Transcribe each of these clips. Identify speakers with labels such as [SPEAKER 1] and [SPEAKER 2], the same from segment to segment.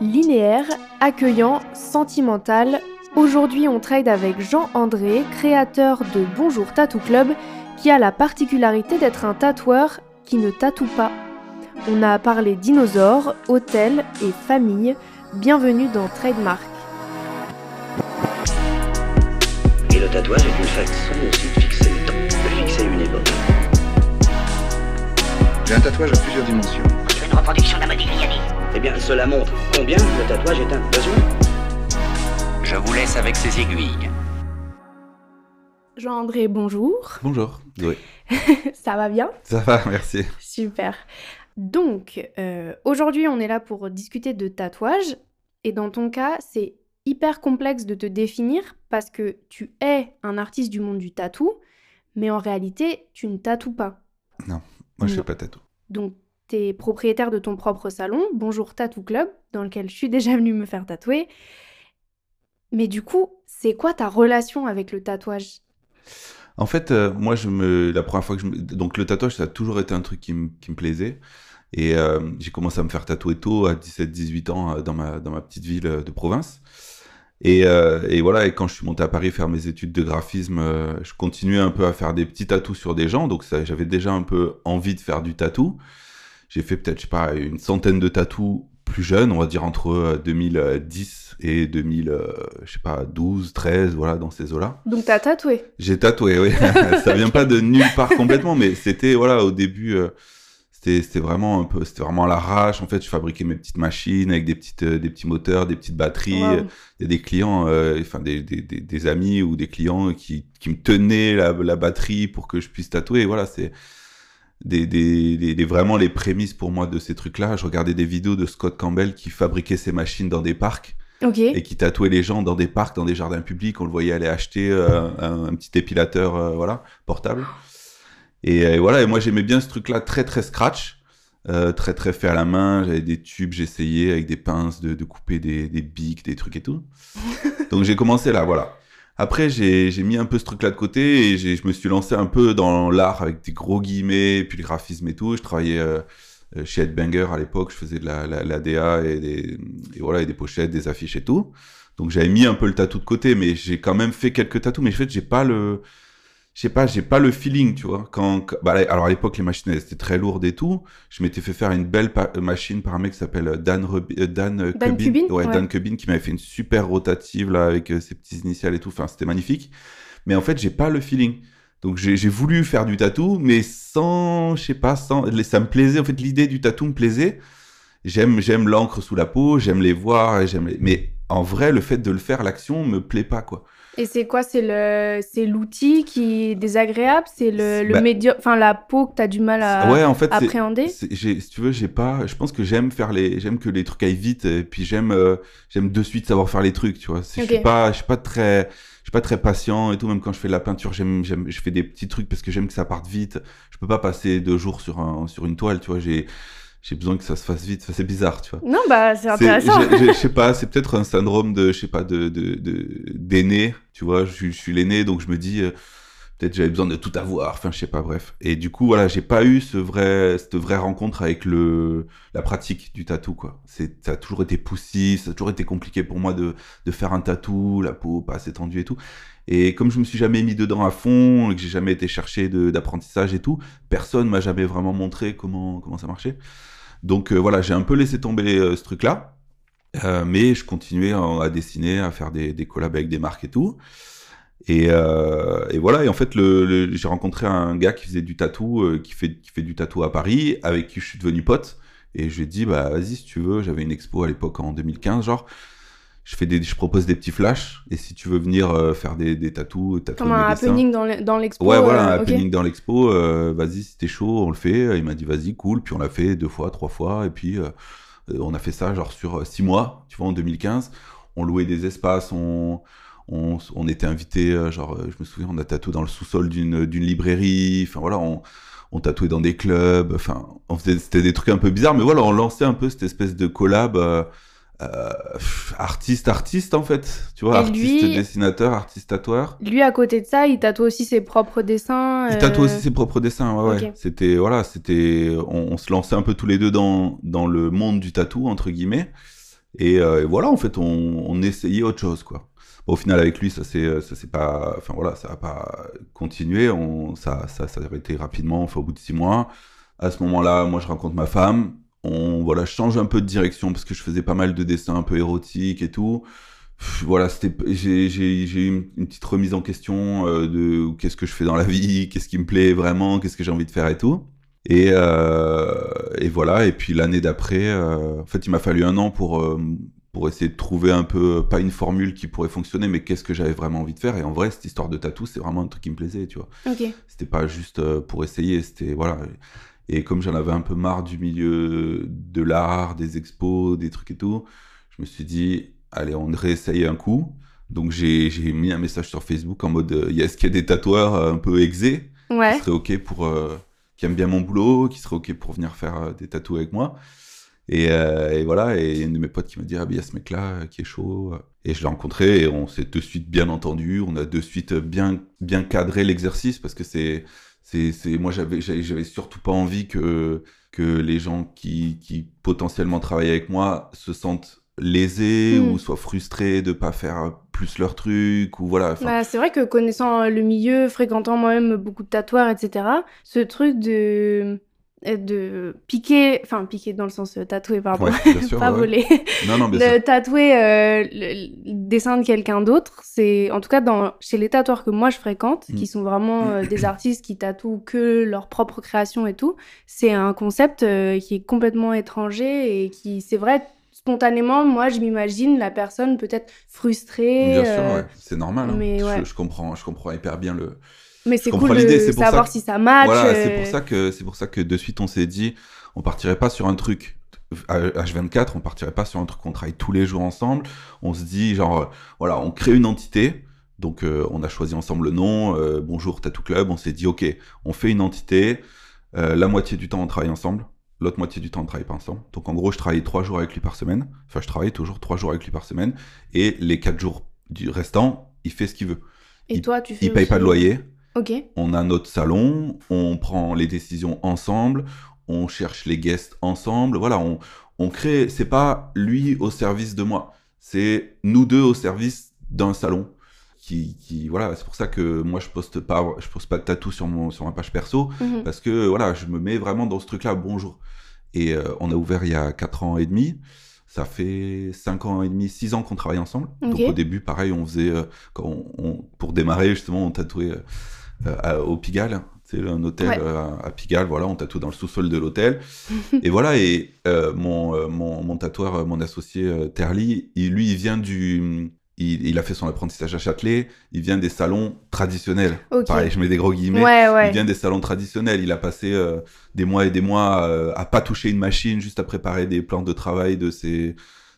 [SPEAKER 1] Linéaire, accueillant, sentimental, aujourd'hui on trade avec Jean-André, créateur de Bonjour Tattoo Club, qui a la particularité d'être un tatoueur qui ne tatoue pas. On a parlé dinosaures, hôtels et famille. Bienvenue dans Trademark.
[SPEAKER 2] Et le tatouage est une façon aussi de fixer le temps, de fixer une époque.
[SPEAKER 3] J'ai un tatouage à plusieurs dimensions.
[SPEAKER 4] Je une reproduction d'un Modigliani.
[SPEAKER 2] Eh bien, cela montre combien le tatouage est un besoin.
[SPEAKER 4] Je vous laisse avec ces aiguilles.
[SPEAKER 1] Jean-André, bonjour.
[SPEAKER 5] Bonjour. Oui.
[SPEAKER 1] Ça va bien
[SPEAKER 5] Ça va, merci.
[SPEAKER 1] Super. Donc, euh, aujourd'hui, on est là pour discuter de tatouage. Et dans ton cas, c'est hyper complexe de te définir parce que tu es un artiste du monde du tatou, mais en réalité, tu ne tatoues pas.
[SPEAKER 5] Non, moi je
[SPEAKER 1] Non.
[SPEAKER 5] fais pas tatou.
[SPEAKER 1] Donc, tu es propriétaire de ton propre salon, Bonjour Tattoo Club, dans lequel je suis déjà venue me faire tatouer. Mais du coup, c'est quoi ta relation avec le tatouage?
[SPEAKER 5] En fait, euh, moi, je me, la première fois que je me... Donc, le tatouage, ça a toujours été un truc qui, me- qui me plaisait. Et euh, j'ai commencé à me faire tatouer tôt, à 17-18 ans, euh, dans ma, dans ma petite ville de province. Et, voilà, et quand je suis monté à Paris faire mes études de graphisme, je continuais un peu à faire des petits tatous sur des gens. Donc, j'avais déjà un peu envie de faire du tatou. J'ai fait peut-être, je sais pas, une centaine de tatous plus jeunes, on va dire entre euh, 2010 et 2000, euh, je sais pas, 12, 13, voilà, dans ces eaux-là.
[SPEAKER 1] Donc, t'as tatoué
[SPEAKER 5] J'ai tatoué, oui. ça vient pas de nulle part complètement, mais c'était voilà au début, euh, c'était vraiment un peu, c'était vraiment à l'arrache. En fait, je fabriquais mes petites machines avec des petites, euh, des petits moteurs, des petites batteries. Il y a des clients, euh, enfin des, des, des, des amis ou des clients qui, qui me tenaient la, la batterie pour que je puisse tatouer. Voilà, c'est des, des, des- vraiment les prémices pour moi de ces trucs-là. Je regardais des vidéos de Scott Campbell qui fabriquait ses machines dans des parcs et qui tatouait les gens dans des parcs, dans des jardins publics. On le voyait aller acheter euh, un, un petit épilateur, euh, voilà, portable. Et, voilà, et moi j'aimais bien ce truc-là très très scratch, euh, très très fait à la main. J'avais des tubes, j'essayais avec des pinces de, de couper des, des bics, des trucs et tout. Donc j'ai commencé là, voilà. Après, j'ai mis un peu ce truc-là de côté et je me suis lancé un peu dans l'art avec des gros guillemets, et puis le graphisme et tout. Je travaillais euh, chez Headbanger à l'époque, je faisais de la, la, la DA et des, et voilà, et des pochettes, des affiches et tout. Donc j'avais mis un peu le tatou de côté, mais j'ai quand même fait quelques tatous. Mais en fait, j'ai pas le, je sais pas, j'ai pas le feeling, tu vois. Quand, quand- bah, alors à l'époque, les machines elles étaient très lourdes et tout. Je m'étais fait faire une belle pa- machine par un mec qui s'appelle Dan, Rebi- euh, Dan, euh,
[SPEAKER 1] Dan Cubin
[SPEAKER 5] Ouais,
[SPEAKER 1] Ouais.
[SPEAKER 5] Dan Cubin qui m'avait fait une super rotative là avec euh, ses petits initiales et tout. Enfin, c'était magnifique. Mais en fait, j'ai pas le feeling. Donc j'ai voulu faire du tatou, mais sans, je sais pas, sans, ça me plaisait. En fait, l'idée du tatou me plaisait. J'aime, j'aime l'encre sous la peau, j'aime les voir, j'aime les... mais en vrai, le fait de le faire, l'action me plaît pas, quoi.
[SPEAKER 1] Et c'est quoi? C'est le, c'est l'outil qui est désagréable? C'est le, le
[SPEAKER 5] Bah-
[SPEAKER 1] médium, enfin la peau que t'as du mal à
[SPEAKER 5] ouais, en fait,
[SPEAKER 1] appréhender?
[SPEAKER 5] c'est- si tu veux, j'ai pas, je pense que j'aime faire les, j'aime que les trucs aillent vite, et puis j'aime, euh, j'aime de suite savoir faire les trucs, tu vois. Je suis pas, je suis pas très, je suis pas très patient et tout. Même quand je fais de la peinture, j'aime, j'aime, je fais des petits trucs parce que j'aime que ça parte vite. Je peux pas passer deux jours sur un, sur une toile, tu vois. J'ai, j'ai besoin que ça se fasse vite. C'est bizarre, tu vois.
[SPEAKER 1] Non, bah c'est intéressant.
[SPEAKER 5] Je sais pas, c'est peut-être un syndrome de, je sais pas, de, d'aîné, tu vois. Je, suis- je suis l'aîné, donc je me dis, euh, peut-être j'avais besoin de tout avoir. Enfin, je sais pas, bref. Et du coup, voilà, j'ai pas eu ce vrai, cette vraie rencontre avec le, la pratique du tatou, quoi. C'est, ça a toujours été poussif, ça a toujours été compliqué pour moi de, de faire un tatou, la peau pas assez tendue et tout. Et comme je me suis jamais mis dedans à fond, et que j'ai jamais été chercher d'apprentissage et tout, personne m'a jamais vraiment montré comment, comment ça marchait. Donc euh, voilà, j'ai un peu laissé tomber euh, ce truc-là. Euh, mais je continuais à, dessiner, à faire des, des collabs avec des marques et tout. Et, et voilà, et en fait, j'ai rencontré un gars qui faisait du tatou, qui, fait, qui fait du tatou à Paris, avec qui je suis devenu pote. Et je lui ai dit, bah vas-y, si tu veux, j'avais une expo à l'époque en 2015, genre. Je, fais des, je propose des petits flashs, et si tu veux venir euh, faire des, des tatous, tatouer
[SPEAKER 1] Comme un
[SPEAKER 5] dessins-
[SPEAKER 1] happening dans le- dans l'expo.
[SPEAKER 5] Ouais, voilà,
[SPEAKER 1] euh,
[SPEAKER 5] un happening dans l'expo. euh, vas-y, si t'es chaud, on le fait. Il m'a dit, vas-y, cool. Puis on l'a fait deux fois, trois fois. Et puis, euh, euh, on a fait ça, genre, sur six mois, tu vois, en 2015. On louait des espaces, on, on, on était invité, genre, je me souviens, on a tatoué dans le sous-sol d'une d'une librairie. Enfin, voilà, on, on tatouait dans des clubs. Enfin, c'était des trucs un peu bizarres. Mais voilà, on lançait un peu cette espèce de collab. Euh, euh, artiste, artiste, en fait. Tu vois,
[SPEAKER 1] Et
[SPEAKER 5] artiste,
[SPEAKER 1] lui-
[SPEAKER 5] dessinateur, artiste, tatoueur.
[SPEAKER 1] Lui, à côté de ça, il tatoue aussi ses propres dessins.
[SPEAKER 5] Il
[SPEAKER 1] euh,
[SPEAKER 5] tatoue aussi ses propres dessins, ouais, ouais. C'était, voilà, c'était, on, on se lançait un peu tous les deux dans, dans le monde du tatou, entre guillemets. Et, euh, et voilà, en fait, on, on essayait autre chose, quoi. Bon, au final, avec lui, ça c'est ça c'est pas, enfin voilà, ça a pas continué. On, ça, ça, ça a arrêté rapidement, enfin au bout de six mois. À ce moment-là, moi, je rencontre ma femme. On, voilà, je change un peu de direction parce que je faisais pas mal de dessins un peu érotiques et tout. Pff, Voilà, c'était, j'ai, eu une, une petite remise en question euh, de qu'est-ce que je fais dans la vie, qu'est-ce qui me plaît vraiment, qu'est-ce que j'ai envie de faire et tout. Et, euh, et voilà, et puis l'année d'après, euh, en fait, il m'a fallu un an pour, pour essayer de trouver un peu, pas une formule qui pourrait fonctionner, mais qu'est-ce que j'avais vraiment envie de faire. Et en vrai, cette histoire de tatou, c'est vraiment un truc qui me plaisait, tu vois. C'était pas juste pour essayer, c'était voilà. Et comme j'en avais un peu marre du milieu de l'art, des expos, des trucs et tout, je me suis dit, allez, on réessaye un coup. Donc j'ai mis un message sur Facebook en mode, euh, est-ce qu'il y a des tatoueurs euh, un peu exés
[SPEAKER 1] Ouais.
[SPEAKER 5] qui seraient ok pour, euh, qui aiment bien mon boulot, qui seraient ok pour venir faire euh, des tatous avec moi. Et, euh, et voilà, et une de mes potes qui m'a dit, ah ben il y a ce mec-là qui est chaud. Et je l'ai rencontré et on s'est de suite bien entendu, on a de suite bien, bien cadré l'exercice parce que c'est, c'est, c'est, moi j'avais, j'avais, surtout pas envie que, que les gens qui, qui potentiellement travaillent avec moi se sentent lésés
[SPEAKER 1] Mm.
[SPEAKER 5] ou soient frustrés de pas faire plus leur truc ou voilà.
[SPEAKER 1] Bah, c'est vrai que connaissant le milieu, fréquentant moi-même beaucoup de tatoueurs, etc., ce truc de de piquer, enfin piquer dans le sens euh, tatouer, pardon,
[SPEAKER 5] ouais, sûr.
[SPEAKER 1] pas
[SPEAKER 5] ouais,
[SPEAKER 1] voler,
[SPEAKER 5] Non, non,
[SPEAKER 1] de tatouer euh, le, le dessin de quelqu'un d'autre, c'est en tout cas dans chez les tatoueurs que moi je fréquente,
[SPEAKER 5] Mm.
[SPEAKER 1] qui sont vraiment euh, des artistes qui tatouent que leur propre création et tout, c'est un concept euh, qui est complètement étranger et qui, c'est vrai, spontanément, moi je m'imagine la personne peut-être frustrée.
[SPEAKER 5] Bien sûr,
[SPEAKER 1] euh,
[SPEAKER 5] ouais. c'est normal. hein.
[SPEAKER 1] mais
[SPEAKER 5] Je-
[SPEAKER 1] ouais.
[SPEAKER 5] je, comprends, je comprends hyper bien le,
[SPEAKER 1] Mais c'est cool de
[SPEAKER 5] l'idée, c'est pour
[SPEAKER 1] savoir
[SPEAKER 5] ça
[SPEAKER 1] si ça match.
[SPEAKER 5] Voilà,
[SPEAKER 1] euh,
[SPEAKER 5] c'est pour ça que c'est pour ça que de suite on s'est dit, on partirait pas sur un truc à H24, on partirait pas sur un truc qu'on travaille tous les jours ensemble. On se dit genre, euh, voilà, on crée une entité. Donc euh, on a choisi ensemble le nom. Bonjour Tattoo Club. On s'est dit, ok, on fait une entité. la moitié du temps on travaille ensemble. L'autre moitié du temps on travaille pas ensemble. Donc en gros, je travaille trois jours avec lui par semaine. Enfin, je travaille toujours trois jours avec lui par semaine. Et les quatre jours du restant, il fait ce qu'il veut.
[SPEAKER 1] Et
[SPEAKER 5] il-
[SPEAKER 1] toi, tu fais
[SPEAKER 5] Il paye
[SPEAKER 1] aussi-
[SPEAKER 5] pas de loyer
[SPEAKER 1] Ok.
[SPEAKER 5] on a notre salon, on prend les décisions ensemble, on cherche les guests ensemble. Voilà, on, on crée. C'est pas lui au service de moi, c'est nous deux au service d'un salon. Qui, qui voilà, c'est pour ça que moi je poste pas, je poste pas de tatou sur mon sur ma page perso
[SPEAKER 1] Mhm.
[SPEAKER 5] parce que voilà, je me mets vraiment dans ce truc-là. Bonjour. Et euh, on a ouvert il y a 4 ans et demi. Ça fait 5 ans et demi, 6 ans qu'on travaille ensemble. Donc au début, pareil, on faisait, euh, quand on, on- pour démarrer justement, on tatouait euh, à- au Pigalle. C'est un hôtel
[SPEAKER 1] Ouais.
[SPEAKER 5] à Pigalle, voilà, on tatoue dans le sous-sol de l'hôtel. et voilà, et mon, mon, mon tatoueur, mon associé Terly, il, lui, il vient du... Il, il a fait son apprentissage à Châtelet, il vient des salons traditionnels.
[SPEAKER 1] Ok.
[SPEAKER 5] Pareil, je mets des gros guillemets.
[SPEAKER 1] Ouais, ouais.
[SPEAKER 5] Il vient des salons traditionnels. Il a passé euh, des mois et des mois euh, à pas toucher une machine, juste à préparer des plans de travail de ses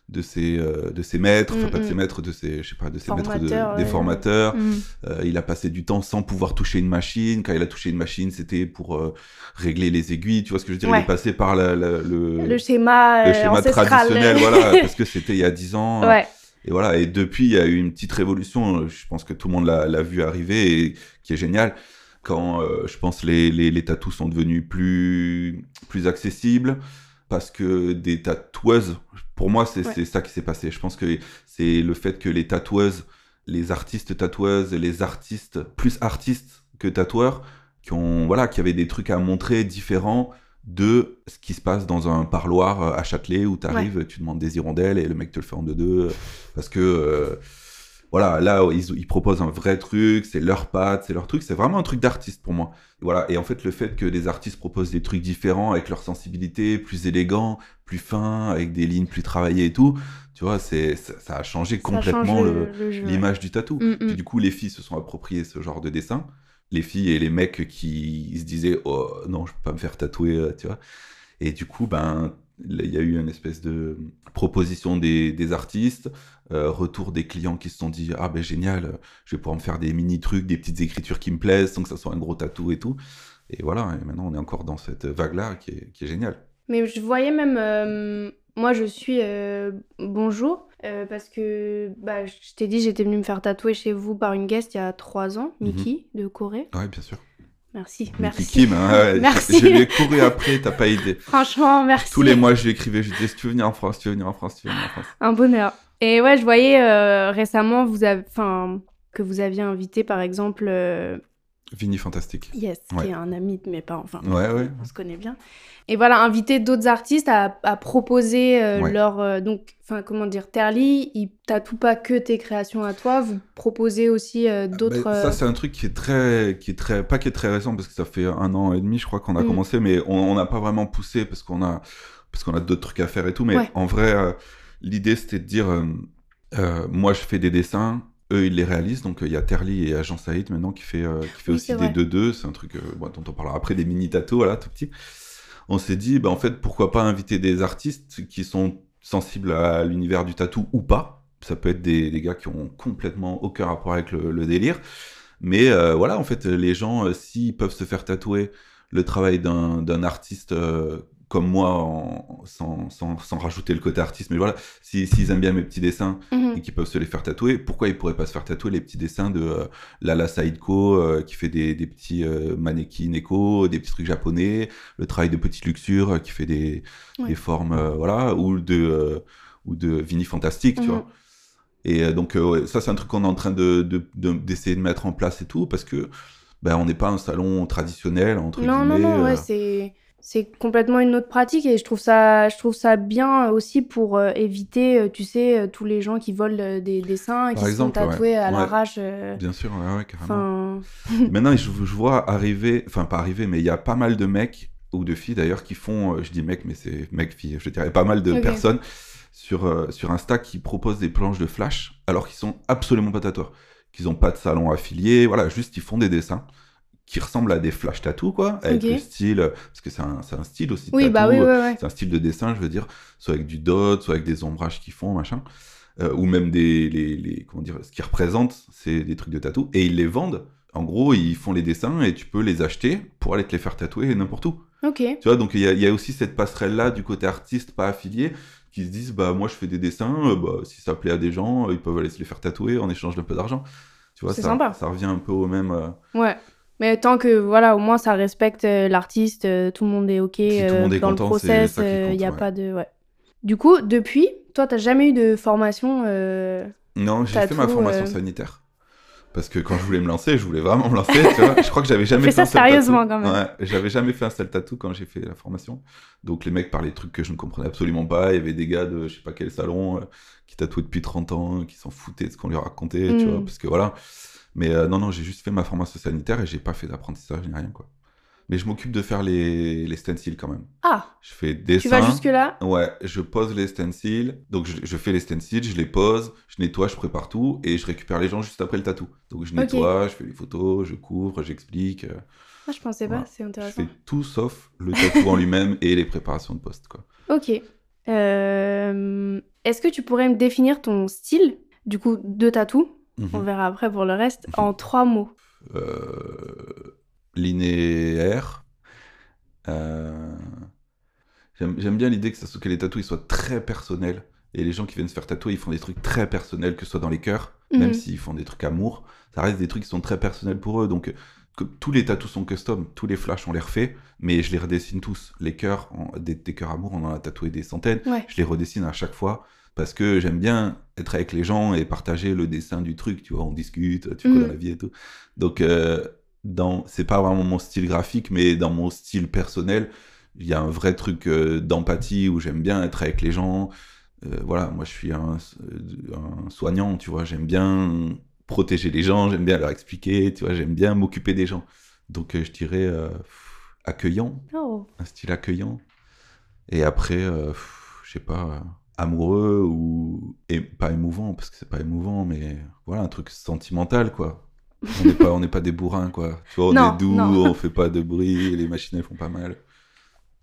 [SPEAKER 5] de ses euh, de ses maîtres, enfin
[SPEAKER 1] Mm,
[SPEAKER 5] pas de
[SPEAKER 1] mm.
[SPEAKER 5] ses maîtres, de ses je sais pas de ses maîtres de, des
[SPEAKER 1] ouais.
[SPEAKER 5] formateurs.
[SPEAKER 1] Mhm.
[SPEAKER 5] Euh, il a passé du temps sans pouvoir toucher une machine. Quand il a touché une machine, c'était pour euh, régler les aiguilles. Tu vois ce que je veux dire? Il est passé par la- la- le,
[SPEAKER 1] Le schéma,
[SPEAKER 5] le
[SPEAKER 1] euh,
[SPEAKER 5] schéma
[SPEAKER 1] ancestral.
[SPEAKER 5] traditionnel, voilà, parce que c'était il y a 10 ans.
[SPEAKER 1] ouais.
[SPEAKER 5] Et voilà, et depuis, il y a eu une petite révolution, je pense que tout le monde l'a vu arriver, et qui est génial, quand euh, je pense les, les, les tatous sont devenus plus, plus accessibles, parce que des tatoueuses, pour moi, c'est
[SPEAKER 1] Ouais.
[SPEAKER 5] c'est ça qui s'est passé. Je pense que c'est le fait que les tatoueuses, les artistes tatoueuses, les artistes, plus artistes que tatoueurs, qui ont, voilà, qui avaient des trucs à montrer différents de ce qui se passe dans un parloir euh, à Châtelet où tu arrives, tu demandes des hirondelles et le mec te le fait en deux-deux. euh, Parce que, euh, voilà, là, ils, ils proposent un vrai truc, c'est leur patte, c'est leur truc, c'est vraiment un truc d'artiste pour moi. Voilà, et en fait, le fait que des artistes proposent des trucs différents avec leur sensibilité, plus élégant, plus fin, avec des lignes plus travaillées et tout, tu vois, c'est, ça, ça a changé complètement
[SPEAKER 1] ouais.
[SPEAKER 5] l'image du tatou.
[SPEAKER 1] Mm,
[SPEAKER 5] Puis
[SPEAKER 1] mm.
[SPEAKER 5] du coup, les filles se sont appropriées ce genre de dessin. Les filles et les mecs qui se disaient oh non, je peux pas me faire tatouer, euh, tu vois. Et du coup, ben il y a eu une espèce de proposition des, artistes, euh, retour des clients qui se sont dit ah ben génial, euh, je vais pouvoir me faire des mini trucs, des petites écritures qui me plaisent sans que ça soit un gros tatou et tout. Et voilà, et maintenant on est encore dans cette vague là qui est, qui est géniale.
[SPEAKER 1] Mais je voyais même. moi, je suis Bonjour, euh, parce que bah, je t'ai dit, j'étais venue me faire tatouer chez vous par une guest il y a trois ans,
[SPEAKER 5] Mhm.
[SPEAKER 1] Nikki, de Corée.
[SPEAKER 5] Ouais, bien sûr.
[SPEAKER 1] Merci, merci.
[SPEAKER 5] Kim, hein, ouais,
[SPEAKER 1] Merci.
[SPEAKER 5] Je, lui ai couru après, t'as pas idée.
[SPEAKER 1] Franchement, merci.
[SPEAKER 5] Tous les mois, je lui écrivais, je lui disais, si tu veux venir en France, si tu veux venir en France, si tu veux venir en France.
[SPEAKER 1] Un bonheur. Et ouais, je voyais euh, récemment vous avez, enfin, que vous aviez invité par exemple euh,
[SPEAKER 5] Vini Fantastique.
[SPEAKER 1] Yes,
[SPEAKER 5] Ouais.
[SPEAKER 1] qui est un ami de mes parents. Enfin,
[SPEAKER 5] Ouais, ouais.
[SPEAKER 1] on se connaît bien. Et voilà, inviter d'autres artistes à, à proposer euh, leur. euh, donc, enfin, comment dire, Terly, il tatoue pas que tes créations à toi, vous proposez aussi euh, d'autres.
[SPEAKER 5] Ben, ça, c'est un truc qui est très, qui est très, pas qui est très récent parce que ça fait un an et demi, je crois qu'on a
[SPEAKER 1] Mm.
[SPEAKER 5] commencé, mais on n'a pas vraiment poussé parce qu'on a, parce qu'on a d'autres trucs à faire et tout. Mais en vrai, l'idée c'était de dire, moi je fais des dessins, eux ils les réalisent. Donc il y a Terly et Agent Saïd maintenant qui fait, euh, qui fait
[SPEAKER 1] Oui,
[SPEAKER 5] aussi des
[SPEAKER 1] vrai.
[SPEAKER 5] 2-2. C'est un truc euh, bon, dont on parlera après, des mini tatos, voilà, tout petit. On s'est dit, bah, en fait, pourquoi pas inviter des artistes qui sont sensibles à l'univers du tatou ou pas. Ça peut être des, des gars qui ont complètement aucun rapport avec le, le délire. Mais euh, voilà, en fait, les gens, euh, s'ils peuvent se faire tatouer le travail d'un d'un artiste euh, comme moi, en- sans, sans, sans rajouter le côté artiste, mais voilà, si- s'ils aiment bien mes petits dessins
[SPEAKER 1] mhm.
[SPEAKER 5] et qu'ils peuvent se les faire tatouer, pourquoi ils pourraient pas se faire tatouer les petits dessins de euh, Lala Saidko, euh, qui fait des, des petits euh, mannequins éco, des petits trucs japonais, le travail de Petite Luxure, euh, qui fait des,
[SPEAKER 1] Ouais.
[SPEAKER 5] des formes, euh, voilà, ou de, ou de Vini Fantastique, tu
[SPEAKER 1] Mhm.
[SPEAKER 5] vois. Et donc, ouais, ça, c'est un truc qu'on est en train de, de- de- d'essayer de, mettre en place et tout, parce que ben, on n'est pas un salon traditionnel, entre
[SPEAKER 1] Non, non,
[SPEAKER 5] guillemets.
[SPEAKER 1] non, ouais,
[SPEAKER 5] euh,
[SPEAKER 1] c'est. C'est complètement une autre pratique et je trouve ça, je trouve ça bien aussi pour euh, éviter, euh, tu sais, euh, tous les gens qui volent des dessins et qui se
[SPEAKER 5] ouais.
[SPEAKER 1] tatouer à
[SPEAKER 5] Ouais.
[SPEAKER 1] l'arrache. euh,
[SPEAKER 5] Bien sûr, ouais, carrément.
[SPEAKER 1] Enfin,
[SPEAKER 5] Maintenant, je, je vois arriver, enfin pas arriver, mais il y a pas mal de mecs ou de filles d'ailleurs qui font, je dis mec, mais c'est mec fille, je dirais pas mal de personnes sur euh, sur Insta qui proposent des planches de flash alors qu'ils sont absolument pas tatoueurs, qu'ils ont pas de salon affilié, voilà, juste ils font des dessins qui ressemblent à des flash tattoos quoi, avec le style, euh, parce que c'est un, un style aussi.
[SPEAKER 1] oui, bah oui,
[SPEAKER 5] euh,
[SPEAKER 1] ouais, ouais.
[SPEAKER 5] c'est un style de dessin, je veux dire, soit avec du dot, soit avec des ombrages qu'ils font, machin. Euh, ou même des, les, les- comment dire, ce qu'ils représentent, c'est des trucs de tatou, et ils les vendent. En gros, ils font les dessins et tu peux les acheter pour aller te les faire tatouer n'importe où.
[SPEAKER 1] Ok.
[SPEAKER 5] Tu vois, donc il y a, il y a aussi cette passerelle-là du côté artiste pas affilié qui se disent, bah moi je fais des dessins, euh, bah, si ça plaît à des gens, ils peuvent aller se les faire tatouer en échange d'un peu d'argent. Tu vois, ça,
[SPEAKER 1] sympa.
[SPEAKER 5] ça revient un peu au même. euh,
[SPEAKER 1] Ouais. Mais tant que, voilà, au moins ça respecte euh, l'artiste, euh, tout le monde est OK
[SPEAKER 5] tout le
[SPEAKER 1] euh,
[SPEAKER 5] monde est
[SPEAKER 1] dans
[SPEAKER 5] content,
[SPEAKER 1] le process, il n'y a
[SPEAKER 5] ouais.
[SPEAKER 1] pas de... Ouais. Du coup, depuis, toi, t'as jamais eu de formation
[SPEAKER 5] Non, j'ai fait ma formation sanitaire. Parce que quand je voulais me lancer, je voulais vraiment me lancer, tu vois. Je crois que j'avais jamais
[SPEAKER 1] Fais
[SPEAKER 5] fait
[SPEAKER 1] ça
[SPEAKER 5] un seul
[SPEAKER 1] sérieusement, quand même.
[SPEAKER 5] Ouais, j'avais jamais fait un seul tatou quand j'ai fait la formation. Donc les mecs parlaient de trucs que je ne comprenais absolument pas. Il y avait des gars de je sais pas quel salon euh, qui tatouaient depuis 30 ans, qui s'en foutaient de ce qu'on leur racontait, tu
[SPEAKER 1] Mm.
[SPEAKER 5] vois. Parce que voilà. Mais euh, non, non, j'ai juste fait ma formation sanitaire et j'ai pas fait d'apprentissage ni rien, quoi. Mais je m'occupe de faire les, les stencils quand même.
[SPEAKER 1] Ah,
[SPEAKER 5] Je fais dessin.
[SPEAKER 1] tu vas jusque-là?
[SPEAKER 5] Ouais, je pose les stencils. Donc, je, je fais les stencils, je les pose, je nettoie, je prépare tout et je récupère les gens juste après le tatou. Donc, je nettoie, je fais les photos, je couvre, j'explique. euh,
[SPEAKER 1] Ah, je pensais pas, c'est
[SPEAKER 5] Je
[SPEAKER 1] intéressant.
[SPEAKER 5] fais tout sauf le tatou en lui-même et les préparations de poste, quoi.
[SPEAKER 1] Ok. Euh, Est-ce que tu pourrais me définir ton style, du coup, de tatou?
[SPEAKER 5] Mhm.
[SPEAKER 1] On verra après pour le reste,
[SPEAKER 5] Mhm.
[SPEAKER 1] en trois mots.
[SPEAKER 5] Euh, linéaire. Euh, J'aime bien l'idée que, ça, que les tatous ils soient très personnels. Et les gens qui viennent se faire tatouer, ils font des trucs très personnels, que ce soit dans les cœurs, même
[SPEAKER 1] Mhm.
[SPEAKER 5] s'ils font des trucs amour. Ça reste des trucs qui sont très personnels pour eux. Donc, que- tous les tatous sont custom, tous les flashs on les refait, mais je les redessine tous. Les cœurs, on- des, des cœurs amour, on en a tatoué des centaines.
[SPEAKER 1] Ouais.
[SPEAKER 5] Je les redessine à chaque fois parce que j'aime bien être avec les gens et partager le dessin du truc. Tu vois, on discute, tu
[SPEAKER 1] Mhm.
[SPEAKER 5] connais la vie et tout. Donc, euh, dans, c'est pas vraiment mon style graphique, mais dans mon style personnel, il y a un vrai truc euh, d'empathie où j'aime bien être avec les gens. Euh, voilà, moi je suis un, un soignant, tu vois, j'aime bien protéger les gens, j'aime bien leur expliquer, tu vois, j'aime bien m'occuper des gens. Donc euh, je dirais accueillant,
[SPEAKER 1] Oh.
[SPEAKER 5] un style accueillant. Et après, je sais pas, amoureux ou et pas émouvant parce que c'est pas émouvant, mais voilà un truc sentimental quoi. On n'est pas, on n'est pas des bourrins quoi. Tu vois, on
[SPEAKER 1] Non,
[SPEAKER 5] est doux,
[SPEAKER 1] non.
[SPEAKER 5] on fait pas de bruit, les machines elles font pas mal.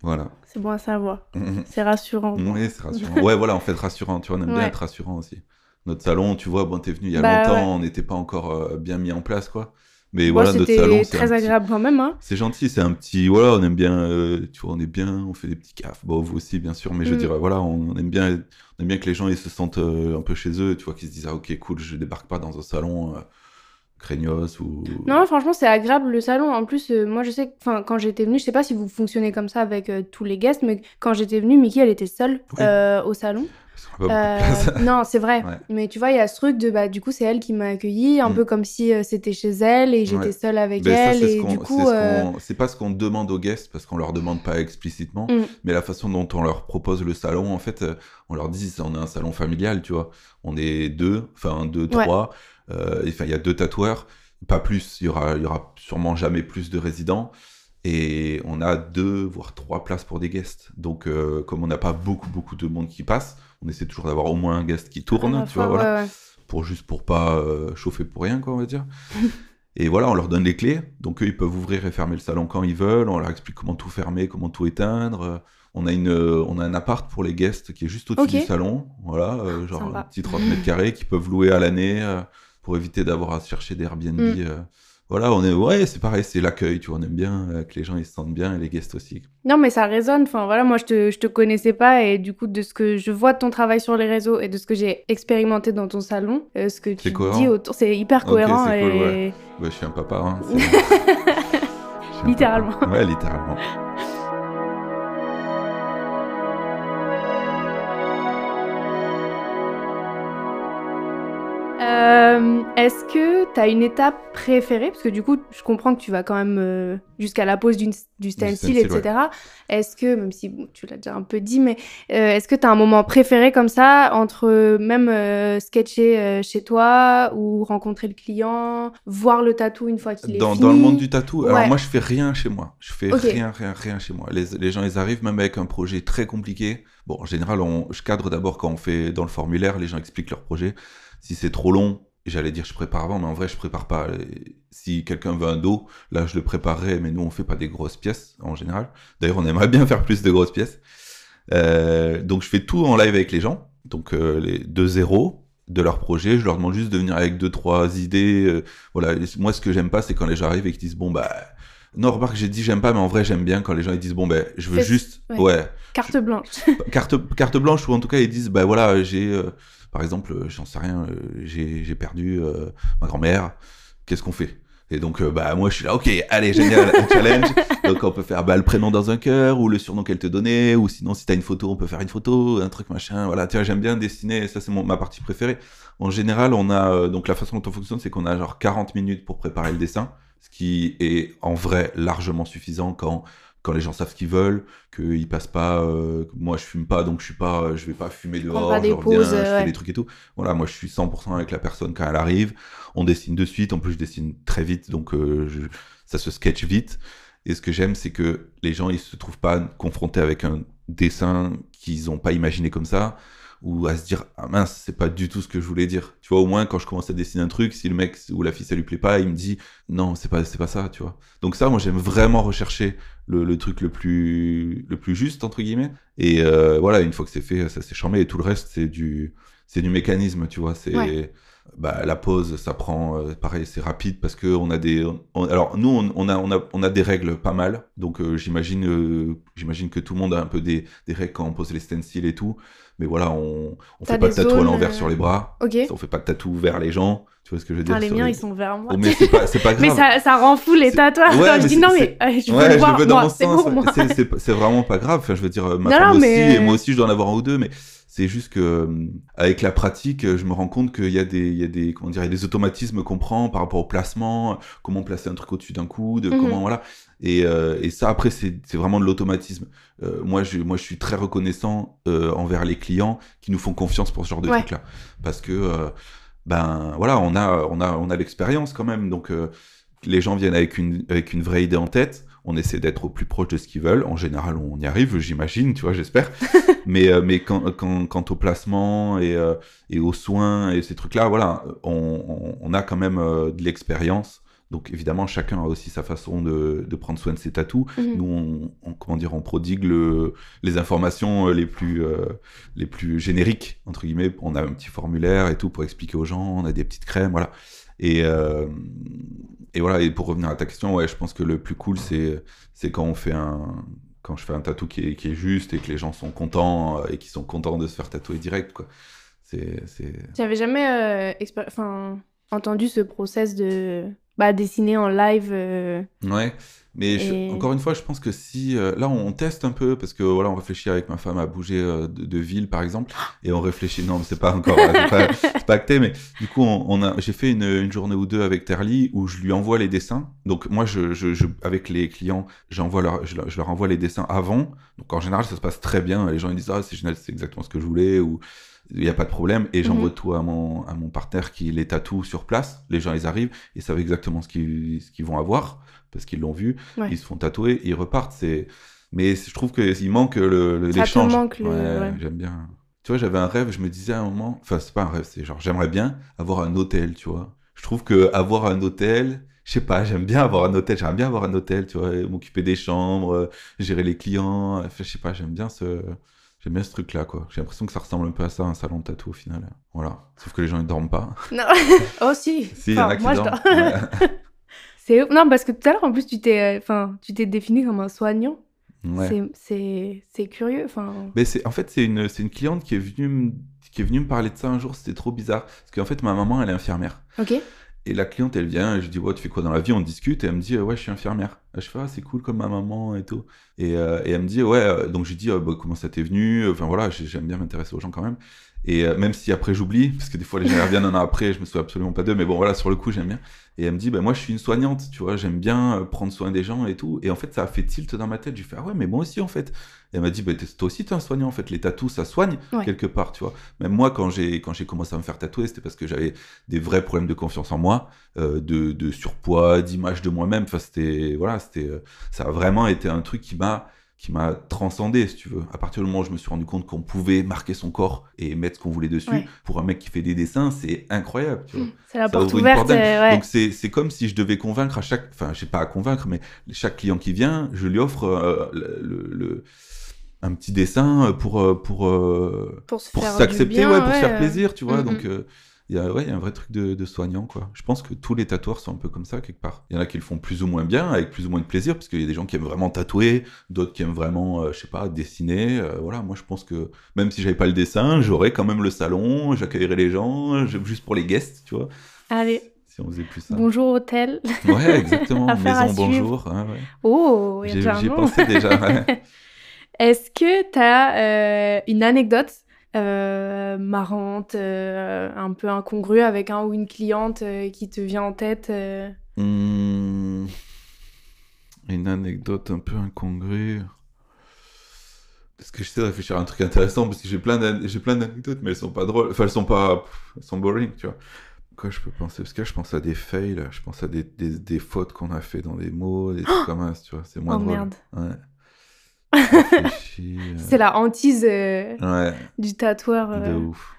[SPEAKER 5] Voilà.
[SPEAKER 1] C'est bon à savoir. C'est rassurant.
[SPEAKER 5] Oui, c'est rassurant. Ouais, voilà, en fait, rassurant. Tu vois, on aime bien être rassurant aussi. Notre salon, tu vois, bon, t'es venu il y a
[SPEAKER 1] Bah,
[SPEAKER 5] longtemps,
[SPEAKER 1] ouais.
[SPEAKER 5] on n'était pas encore euh, bien mis en place, quoi. Mais
[SPEAKER 1] Moi,
[SPEAKER 5] voilà, notre salon, c'est
[SPEAKER 1] très
[SPEAKER 5] petit-
[SPEAKER 1] agréable quand même. Hein.
[SPEAKER 5] C'est gentil, c'est un petit. Voilà, on aime bien. euh, tu vois, on est bien, on fait des petits cafes. Bon, vous aussi, bien sûr, mais je
[SPEAKER 1] Mm.
[SPEAKER 5] dirais, voilà, on aime bien, on aime bien que les gens ils se sentent euh, un peu chez eux, tu vois, qu'ils se disent, ah, ok, cool, je débarque pas dans un salon. euh, craignos ou.
[SPEAKER 1] Non, franchement, c'est agréable le salon. En plus, euh, moi, je sais, que- enfin, quand j'étais venue, je sais pas si vous fonctionnez comme ça avec euh, tous les guests, mais quand j'étais venue, Mickey, elle était seule
[SPEAKER 5] Oui.
[SPEAKER 1] euh, au salon. Euh, non, c'est vrai.
[SPEAKER 5] Ouais.
[SPEAKER 1] Mais tu vois, il y a ce truc de, bah, du coup, c'est elle qui m'a accueillie, un
[SPEAKER 5] Mm.
[SPEAKER 1] peu comme si c'était chez elle et j'étais
[SPEAKER 5] Ouais.
[SPEAKER 1] seule avec
[SPEAKER 5] Ben,
[SPEAKER 1] elle. et du
[SPEAKER 5] c'est
[SPEAKER 1] coup,
[SPEAKER 5] ce c'est pas ce qu'on demande aux guests parce qu'on leur demande pas explicitement,
[SPEAKER 1] Mm.
[SPEAKER 5] mais la façon dont on leur propose le salon, en fait, on leur dit on est un salon familial, tu vois. On est deux, enfin deux,
[SPEAKER 1] Ouais.
[SPEAKER 5] trois. Euh, Enfin, il y a deux tatoueurs, pas plus. Il y aura, il y aura sûrement jamais plus de résidents. Et on a deux, voire trois places pour des guests. Donc, euh, comme on n'a pas beaucoup, beaucoup de monde qui passe, on essaie toujours d'avoir au moins un guest qui tourne,
[SPEAKER 1] la
[SPEAKER 5] tu vois, voilà
[SPEAKER 1] ouais, ouais.
[SPEAKER 5] pour juste pour pas euh, chauffer pour rien quoi on va dire et voilà on leur donne les clés donc eux ils peuvent ouvrir et fermer le salon quand ils veulent on leur explique comment tout fermer comment tout éteindre on a une on a un appart pour les guests qui est juste au-dessus du salon voilà euh, genre un petit 30 mètres carrés qu'ils peuvent louer à l'année pour éviter d'avoir à chercher des Airbnb
[SPEAKER 1] Mm.
[SPEAKER 5] euh. voilà on est ouais c'est pareil c'est l'accueil tu vois on aime bien euh, que les gens ils se sentent bien et les guests aussi
[SPEAKER 1] Non, mais ça résonne. Enfin, voilà, moi, je te, je te connaissais pas et du coup, de ce que je vois de ton travail sur les réseaux et de ce que j'ai expérimenté dans ton salon, euh, ce que tu
[SPEAKER 5] cohérent.
[SPEAKER 1] dis autour, c'est hyper cohérent
[SPEAKER 5] c'est cool,
[SPEAKER 1] et
[SPEAKER 5] ouais. Je suis un papa hein, un
[SPEAKER 1] Littéralement.
[SPEAKER 5] papa. ouais littéralement
[SPEAKER 1] Euh, Est-ce que tu as une étape préférée? Parce que du coup, je comprends que tu vas quand même euh, jusqu'à la pose du stencil,
[SPEAKER 5] stencil,
[SPEAKER 1] etc. Est-ce que, même si bon, tu l'as déjà un peu dit, mais euh, est-ce que tu as un moment préféré comme ça entre même sketcher chez toi ou rencontrer le client, voir le tatou une fois qu'il est
[SPEAKER 5] dans,
[SPEAKER 1] fini
[SPEAKER 5] dans le monde du tatou,
[SPEAKER 1] Ouais.
[SPEAKER 5] alors moi je fais rien chez moi. Je fais rien, rien, rien chez moi. Les, les gens ils arrivent même avec un projet très compliqué. Bon, en général, on, je cadre d'abord quand on fait dans le formulaire, les gens expliquent leur projet. Si c'est trop long, j'allais dire je prépare avant, mais en vrai je prépare pas. Si quelqu'un veut un dos, là je le préparerai, mais nous on fait pas des grosses pièces en général. D'ailleurs, on aimerait bien faire plus de grosses pièces. Euh, donc je fais tout en live avec les gens, donc euh, les deux zéros de leur projet. Je leur demande juste de venir avec deux trois idées. euh, voilà, moi ce que j'aime pas, c'est quand les gens arrivent et qu'ils disent bon bah non remarque j'ai dit j'aime pas, mais en vrai j'aime bien quand les gens ils disent bon ben je veux juste
[SPEAKER 1] ouais.
[SPEAKER 5] ouais
[SPEAKER 1] Carte blanche.
[SPEAKER 5] carte carte blanche ou en tout cas ils disent bah voilà j'ai euh, par exemple euh, j'en sais rien euh, j'ai perdu euh, ma grand-mère. Qu'est-ce qu'on fait? Et donc euh, bah moi je suis là ok allez génial un challenge. Donc on peut faire bah, le prénom dans un cœur ou le surnom qu'elle te donnait ou sinon si t'as une photo on peut faire une photo un truc machin voilà. Tu vois j'aime bien dessiner ça c'est ma partie préférée. En général on a euh, donc la façon dont on fonctionne c'est qu'on a genre 40 minutes pour préparer le dessin ce qui est en vrai largement suffisant quand quand les gens savent ce qu'ils veulent, qu'ils passent pas. euh, moi, je fume pas, donc je suis pas, euh, je vais pas fumer dehors.
[SPEAKER 1] pas
[SPEAKER 5] je reviens,
[SPEAKER 1] pauses,
[SPEAKER 5] je fais
[SPEAKER 1] ouais.
[SPEAKER 5] des trucs et tout. Voilà, moi, je suis 100% avec la personne quand elle arrive. On dessine de suite. En plus, je dessine très vite, donc euh, je- ça se sketch vite. Et ce que j'aime, c'est que les gens, ils se trouvent pas confrontés avec un dessin qu'ils ont pas imaginé comme ça, ou à se dire ah mince, c'est pas du tout ce que je voulais dire. Tu vois, au moins quand je commence à dessiner un truc, si le mec ou la fille ça lui plaît pas, il me dit non, c'est pas c'est pas ça, tu vois. Donc ça, moi, j'aime vraiment rechercher le, le truc le plus le plus juste entre guillemets. Et euh, voilà, une fois que c'est fait, ça s'est charmé. Et tout le reste, c'est du c'est du mécanisme, tu vois. C'est
[SPEAKER 1] Ouais.
[SPEAKER 5] bah, la pause, ça prend, euh, pareil, c'est rapide parce que on a des, on- alors nous, on, on a, on a, on a des règles pas mal. Donc euh, j'imagine, j'imagine que tout le monde a un peu des, des règles quand on pose les stencils et tout. Mais voilà, on, on fait pas de tatou à l'envers
[SPEAKER 1] euh,
[SPEAKER 5] sur les bras.
[SPEAKER 1] Ok.
[SPEAKER 5] On fait pas de tatou vers les gens. Tu vois ce que je veux dire
[SPEAKER 1] Ah, les miens, ils sont vers moi.
[SPEAKER 5] Oh, mais c'est pas, grave.
[SPEAKER 1] Mais ça, ça rend fou les tatouages.
[SPEAKER 5] Ouais,
[SPEAKER 1] je dis non, mais euh, je veux
[SPEAKER 5] ouais,
[SPEAKER 1] le
[SPEAKER 5] je
[SPEAKER 1] voir,
[SPEAKER 5] veux dans
[SPEAKER 1] moi,
[SPEAKER 5] mon
[SPEAKER 1] c'est
[SPEAKER 5] sens. vraiment pas grave. Enfin, je veux dire, euh, ma
[SPEAKER 1] Non,
[SPEAKER 5] femme
[SPEAKER 1] non,
[SPEAKER 5] aussi, et moi aussi, je dois en avoir un ou deux, mais c'est juste que, euh, avec la pratique, euh, je me rends compte qu'il y a des, il y a des, comment dire, il y a des automatismes qu'on prend par rapport au placement, comment placer un truc au-dessus d'un coude,
[SPEAKER 1] Mhm.
[SPEAKER 5] comment, voilà. Et, euh, et ça, après, c'est vraiment de l'automatisme. Euh, moi, je, moi, je suis très reconnaissant euh, envers les clients qui nous font confiance pour ce genre de
[SPEAKER 1] Ouais.
[SPEAKER 5] truc-là. Parce que, ben, voilà, on a, on a, on a l'expérience quand même. Donc, les gens viennent avec une, avec une vraie idée en tête. On essaie d'être au plus proche de ce qu'ils veulent. En général, on y arrive, j'imagine, tu vois, j'espère. mais mais quand, quand, quant au placement et, et aux soins et ces trucs-là, voilà, on, on, on a quand même de l'expérience. Donc évidemment, chacun a aussi sa façon de, de prendre soin de ses tatous.
[SPEAKER 1] Mhm.
[SPEAKER 5] Nous, on, on- comment dire, on prodigue le, les informations euh, les plus, euh, les plus génériques entre guillemets. On a un petit formulaire et tout pour expliquer aux gens. On a des petites crèmes, voilà. Et, euh, et voilà. Et pour revenir à ta question, ouais, je pense que le plus cool, c'est quand on fait un quand je fais un tatou qui est, qui est juste et que les gens sont contents et qui sont contents de se faire tatouer direct, quoi. C'est
[SPEAKER 1] J'avais jamais euh, entendu ce process de bah, dessiner en live. euh,
[SPEAKER 5] Ouais, mais je- encore une fois, je pense que si euh, là on teste un peu parce que voilà, on réfléchit avec ma femme à bouger euh, de, de ville par exemple, et on réfléchit. Non, mais c'est pas encore, euh, c'est pas, pas acté, mais du coup, on, on a, j'ai fait une, une journée ou deux avec Terly où je lui envoie les dessins. Donc moi, je, je, je- avec les clients, j'envoie leur, je, leur, je leur envoie les dessins avant. Donc en général, ça se passe très bien. Les gens ils disent ah c'est génial, c'est exactement ce que je voulais ou il n'y a pas de problème. Et j'envoie
[SPEAKER 1] Mhm.
[SPEAKER 5] tout à mon, à mon partenaire qui les tatoue sur place. Les gens ils arrivent, ils savent exactement ce qu'ils, vont avoir parce qu'ils l'ont vu.
[SPEAKER 1] Ouais.
[SPEAKER 5] Ils se font tatouer, ils repartent. C'est, mais je trouve qu'il manque le, le- l'échange.
[SPEAKER 1] manque le- ouais.
[SPEAKER 5] J'aime bien. Tu vois, j'avais un rêve, je me disais à un moment, enfin, c'est pas un rêve, c'est genre, j'aimerais bien avoir un hôtel, tu vois. Je trouve que avoir un hôtel, je sais pas, j'aime bien avoir un hôtel, j'aimerais bien avoir un hôtel, tu vois, m'occuper des chambres, euh, gérer les clients, je sais pas, j'aime bien ce, j'aime bien ce truc-là, quoi. J'ai l'impression que ça ressemble un peu à ça, un salon de tatou au final. Voilà. Sauf que les gens, ils dorment pas.
[SPEAKER 1] Non. oh si.
[SPEAKER 5] Si, y en a qui
[SPEAKER 1] moi, je
[SPEAKER 5] dorment. Ouais.
[SPEAKER 1] C'est non parce que tout à l'heure en plus tu t'es, euh, enfin tu t'es défini comme un soignant.
[SPEAKER 5] Ouais.
[SPEAKER 1] C'est curieux. Enfin.
[SPEAKER 5] Mais c'est en fait c'est une c'est une cliente qui est venue me, qui est venue me parler de ça un jour, c'était trop bizarre parce qu'en fait ma maman elle est infirmière
[SPEAKER 1] Ok.
[SPEAKER 5] Et la cliente elle vient et je dis ouais tu fais quoi dans la vie? On discute et elle me dit euh, ouais je suis infirmière. Je fais ah c'est cool comme ma maman et tout. Et, euh, elle me dit ouais euh, donc je lui dis bah, comment ça t'est venu? Enfin voilà j'ai- j'aime bien m'intéresser aux gens quand même. Et même si après j'oublie parce que des fois les gens reviennent un an après je me souviens absolument pas d'eux mais bon voilà sur le coup j'aime bien et elle me dit bah moi je suis une soignante tu vois j'aime bien euh, prendre soin des gens et tout et en fait ça a fait tilt dans ma tête je lui fais ah ouais mais moi aussi en fait et elle m'a dit, bah, toi aussi, t'es un soignant, en fait. Les tatous, ça soigne,
[SPEAKER 1] Ouais.
[SPEAKER 5] quelque part, tu vois. Même moi, quand j'ai, quand j'ai commencé à me faire tatouer, c'était parce que j'avais des vrais problèmes de confiance en moi, euh, de, de surpoids, d'image de moi-même. Enfin, c'était, voilà, c'était, euh, ça a vraiment été un truc qui m'a, qui m'a transcendé, si tu veux. À partir du moment où je me suis rendu compte qu'on pouvait marquer son corps et mettre ce qu'on voulait dessus,
[SPEAKER 1] Ouais.
[SPEAKER 5] pour un mec qui fait des dessins, c'est incroyable, vois.
[SPEAKER 1] C'est la
[SPEAKER 5] Ça
[SPEAKER 1] porte ouverte.
[SPEAKER 5] porte
[SPEAKER 1] euh, ouais.
[SPEAKER 5] Donc c'est c'est comme si je devais convaincre à chaque, enfin je sais pas à convaincre, mais chaque client qui vient, je lui offre euh, le, le- un petit dessin pour euh, pour
[SPEAKER 1] pour
[SPEAKER 5] s'accepter, ouais, pour se faire plaisir, tu vois.
[SPEAKER 1] Mm,
[SPEAKER 5] Donc
[SPEAKER 1] mm.
[SPEAKER 5] euh, il y a ouais, il y a un vrai truc de, de soignant quoi. Je pense que tous les tatoueurs sont un peu comme ça quelque part. Il y en a qui le font plus ou moins bien, avec plus ou moins de plaisir, parce qu'il y a des gens qui aiment vraiment tatouer, d'autres qui aiment vraiment, euh, je sais pas, dessiner. euh, voilà, moi je pense que même si j'avais pas le dessin, j'aurais quand même le salon, j'accueillerais les gens, juste pour les guests, tu vois.
[SPEAKER 1] Allez,
[SPEAKER 5] Si on faisait plus ça.
[SPEAKER 1] bonjour hôtel.
[SPEAKER 5] Ouais, exactement. Maison, bonjour. hein, ouais.
[SPEAKER 1] Oh, il y a
[SPEAKER 5] j'y pensé déjà. ouais.
[SPEAKER 1] Est-ce que tu as une anecdote euh, marrante, euh, un peu incongrue avec un ou une cliente euh, qui te vient en tête euh
[SPEAKER 5] Hmm, Une anecdote un peu incongrue. Parce que j'essaie de réfléchir à un truc intéressant, parce que j'ai plein d'anecdotes, mais elles sont pas drôles. Enfin, elles sont pas. Elles sont boring, tu vois. Quoi, je peux penser Parce que là, je pense à des fails, je pense à des, des, des fautes qu'on a fait dans des mots, des trucs comme ça, tu vois. C'est moins
[SPEAKER 1] Oh
[SPEAKER 5] drôle.
[SPEAKER 1] merde.
[SPEAKER 5] Ouais. Euh,
[SPEAKER 1] C'est la hantise euh,
[SPEAKER 5] Ouais.
[SPEAKER 1] du tatoueur.
[SPEAKER 5] De
[SPEAKER 1] euh.
[SPEAKER 5] ouf.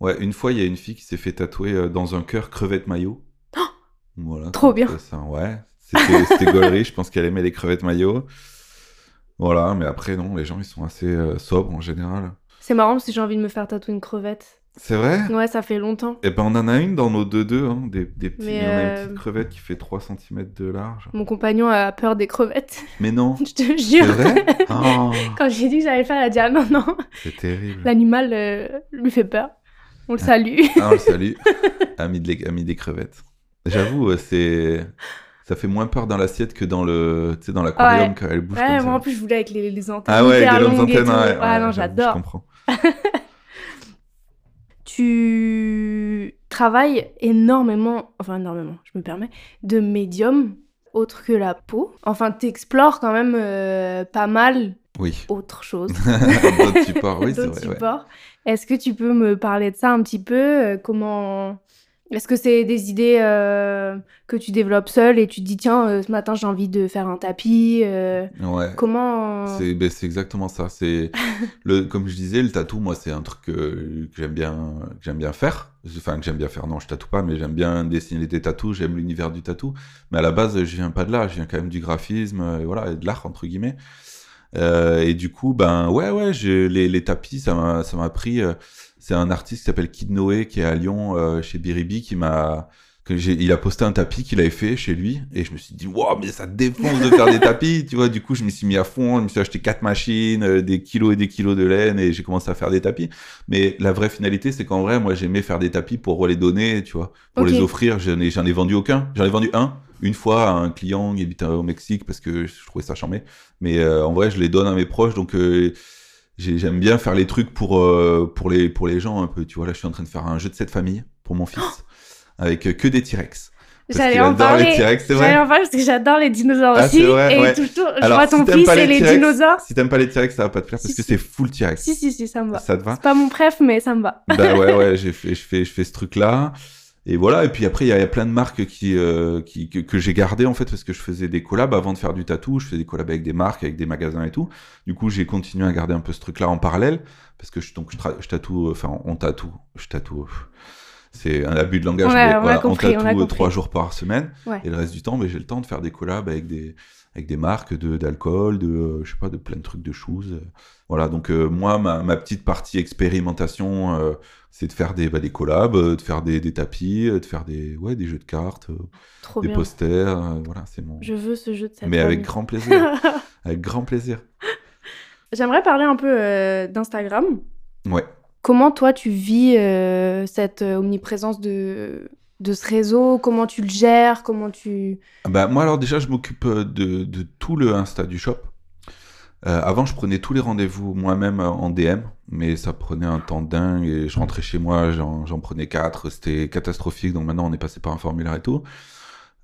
[SPEAKER 5] Ouais, une fois, il y a une fille qui s'est fait tatouer euh, dans un cœur crevette maillot. voilà.
[SPEAKER 1] Trop bien.
[SPEAKER 5] Ça, ouais. C'était c'était gaulerie, je pense qu'elle aimait les crevettes maillot. Voilà, mais après, non, les gens, ils sont assez euh, sobres en général.
[SPEAKER 1] C'est marrant parce que j'ai envie de me faire tatouer une crevette.
[SPEAKER 5] C'est vrai?
[SPEAKER 1] Ouais, ça fait longtemps.
[SPEAKER 5] Eh ben, on en a une dans nos deux-deux, hein, des, des petits,
[SPEAKER 1] Mais,
[SPEAKER 5] on a une
[SPEAKER 1] euh,
[SPEAKER 5] petite crevette qui fait 3 cm de large.
[SPEAKER 1] Mon compagnon a peur des crevettes.
[SPEAKER 5] Mais non,
[SPEAKER 1] Je te
[SPEAKER 5] c'est
[SPEAKER 1] jure.
[SPEAKER 5] vrai? Oh,
[SPEAKER 1] Quand j'ai dit que j'allais le faire, elle a dit ah non, non.
[SPEAKER 5] C'est terrible.
[SPEAKER 1] L'animal euh, lui fait peur. On le salue.
[SPEAKER 5] Ah, on le salue. ami, de les- ami des crevettes. J'avoue, euh, c'est. Ça fait moins peur dans l'assiette que dans le, tu sais, dans l'aquarium
[SPEAKER 1] Ouais.
[SPEAKER 5] quand elle bouge
[SPEAKER 1] Ouais,
[SPEAKER 5] comme
[SPEAKER 1] moi
[SPEAKER 5] ça.
[SPEAKER 1] en plus je voulais avec les, les antennes
[SPEAKER 5] Ah ouais, avec les longues
[SPEAKER 1] et
[SPEAKER 5] antennes,
[SPEAKER 1] tout.
[SPEAKER 5] ouais,
[SPEAKER 1] Ah
[SPEAKER 5] ouais,
[SPEAKER 1] non, j'adore.
[SPEAKER 5] Je comprends.
[SPEAKER 1] Tu travailles énormément, enfin énormément, je me permets, de médiums autres que la peau. Enfin, t'explores quand même euh, pas mal
[SPEAKER 5] Oui.
[SPEAKER 1] autre chose.
[SPEAKER 5] D'autres supports, oui, c'est vrai. ouais.
[SPEAKER 1] supports. Est-ce que tu peux me parler de ça un petit peu euh, Comment Est-ce que c'est des idées euh, que tu développes seul et tu te dis tiens euh, ce matin j'ai envie de faire un tapis euh,
[SPEAKER 5] Ouais.
[SPEAKER 1] Comment
[SPEAKER 5] C'est ben, c'est exactement ça. C'est le comme je disais, le tatou, moi, c'est un truc que, j'aime bien, j'aime bien faire. Enfin, que j'aime bien faire. Non, je tatoue pas, mais j'aime bien dessiner des tatous. J'aime l'univers du tatou. Mais à la base, je viens pas de là. Je viens quand même du graphisme, et voilà, et de l'art entre guillemets. Et du coup, ben ouais, ouais, les, les tapis, ça m'a, ça m'a pris. C'est un artiste qui s'appelle Kid Noé, qui est à Lyon, euh, chez Biribi, qui m'a il a posté un tapis qu'il avait fait chez lui et je me suis dit waouh mais ça défonce de faire des tapis, tu vois. Du coup, je me suis mis à fond, je me suis acheté quatre machines, euh, des kilos et des kilos de laine et j'ai commencé à faire des tapis. Mais la vraie finalité, c'est qu'en vrai, moi, j'aimais faire des tapis pour les donner, tu vois, pour les offrir. J'en ai, j'en ai vendu aucun. J'en ai vendu un une fois à un client qui habite au Mexique parce que je trouvais ça charmé. Mais euh, en vrai, je les donne à mes proches, donc euh, j'aime bien faire les trucs pour euh, pour les pour les gens un peu. Tu vois, là, je suis en train de faire un jeu de cette famille pour mon fils avec euh, que des T-Rex.
[SPEAKER 1] J'allais en parler.
[SPEAKER 5] T-Rex, c'est
[SPEAKER 1] J'allais en parler parce que j'adore les dinosaures
[SPEAKER 5] Ah,
[SPEAKER 1] aussi.
[SPEAKER 5] vrai,
[SPEAKER 1] et
[SPEAKER 5] ouais.
[SPEAKER 1] toujours, je
[SPEAKER 5] Alors,
[SPEAKER 1] vois ton
[SPEAKER 5] si t'aimes
[SPEAKER 1] fils et les dinosaures.
[SPEAKER 5] Si t'aimes pas les T-Rex, ça va pas te plaire parce
[SPEAKER 1] Si,
[SPEAKER 5] que c'est full T-Rex.
[SPEAKER 1] Si, si, si, ça me va.
[SPEAKER 5] Ça te va
[SPEAKER 1] C'est pas mon préf, mais ça me va.
[SPEAKER 5] Bah ouais, ouais, j'ai fait, je fais, je fais ce truc-là. Et voilà. Et puis après, il y, a il y a plein de marques qui, euh, qui, que, que j'ai gardé en fait parce que je faisais des collabs avant de faire du tatou. Je faisais des collabs avec des marques, avec des magasins et tout. Du coup, j'ai continué à garder un peu ce truc-là en parallèle parce que je, donc je, tra- je tatoue, enfin, on tatoue, je tatoue. C'est un abus de langage,
[SPEAKER 1] Ouais,
[SPEAKER 5] mais
[SPEAKER 1] on
[SPEAKER 5] voilà,
[SPEAKER 1] compris, on a
[SPEAKER 5] tatoue euh, trois jours par semaine.
[SPEAKER 1] Ouais.
[SPEAKER 5] Et le reste du temps, ben, j'ai le temps de faire des collabs avec des, avec des marques d'alcool, de, euh, je sais pas, de plein de trucs de choses. Voilà, donc euh, moi, ma, ma petite partie expérimentation, euh, c'est de faire des, bah, des collabs, de faire des, des tapis, de faire des, ouais, des jeux de cartes,
[SPEAKER 1] Trop
[SPEAKER 5] des
[SPEAKER 1] bien.
[SPEAKER 5] posters. voilà, c'est mon.
[SPEAKER 1] Je veux ce jeu de cette
[SPEAKER 5] Mais avec grand plaisir. avec grand plaisir.
[SPEAKER 1] J'aimerais parler un peu euh, d'Instagram.
[SPEAKER 5] Ouais.
[SPEAKER 1] Comment toi tu vis cette omniprésence de, de ce réseau Comment tu le gères Comment tu...
[SPEAKER 5] Bah, moi, alors déjà, je m'occupe euh, de, tout le Insta du shop. Euh, avant, je prenais tous les rendez-vous moi-même euh, en DM, mais ça prenait un temps dingue et je rentrais chez moi, j'en prenais quatre, c'était catastrophique. Donc maintenant, on est passé par un formulaire et tout.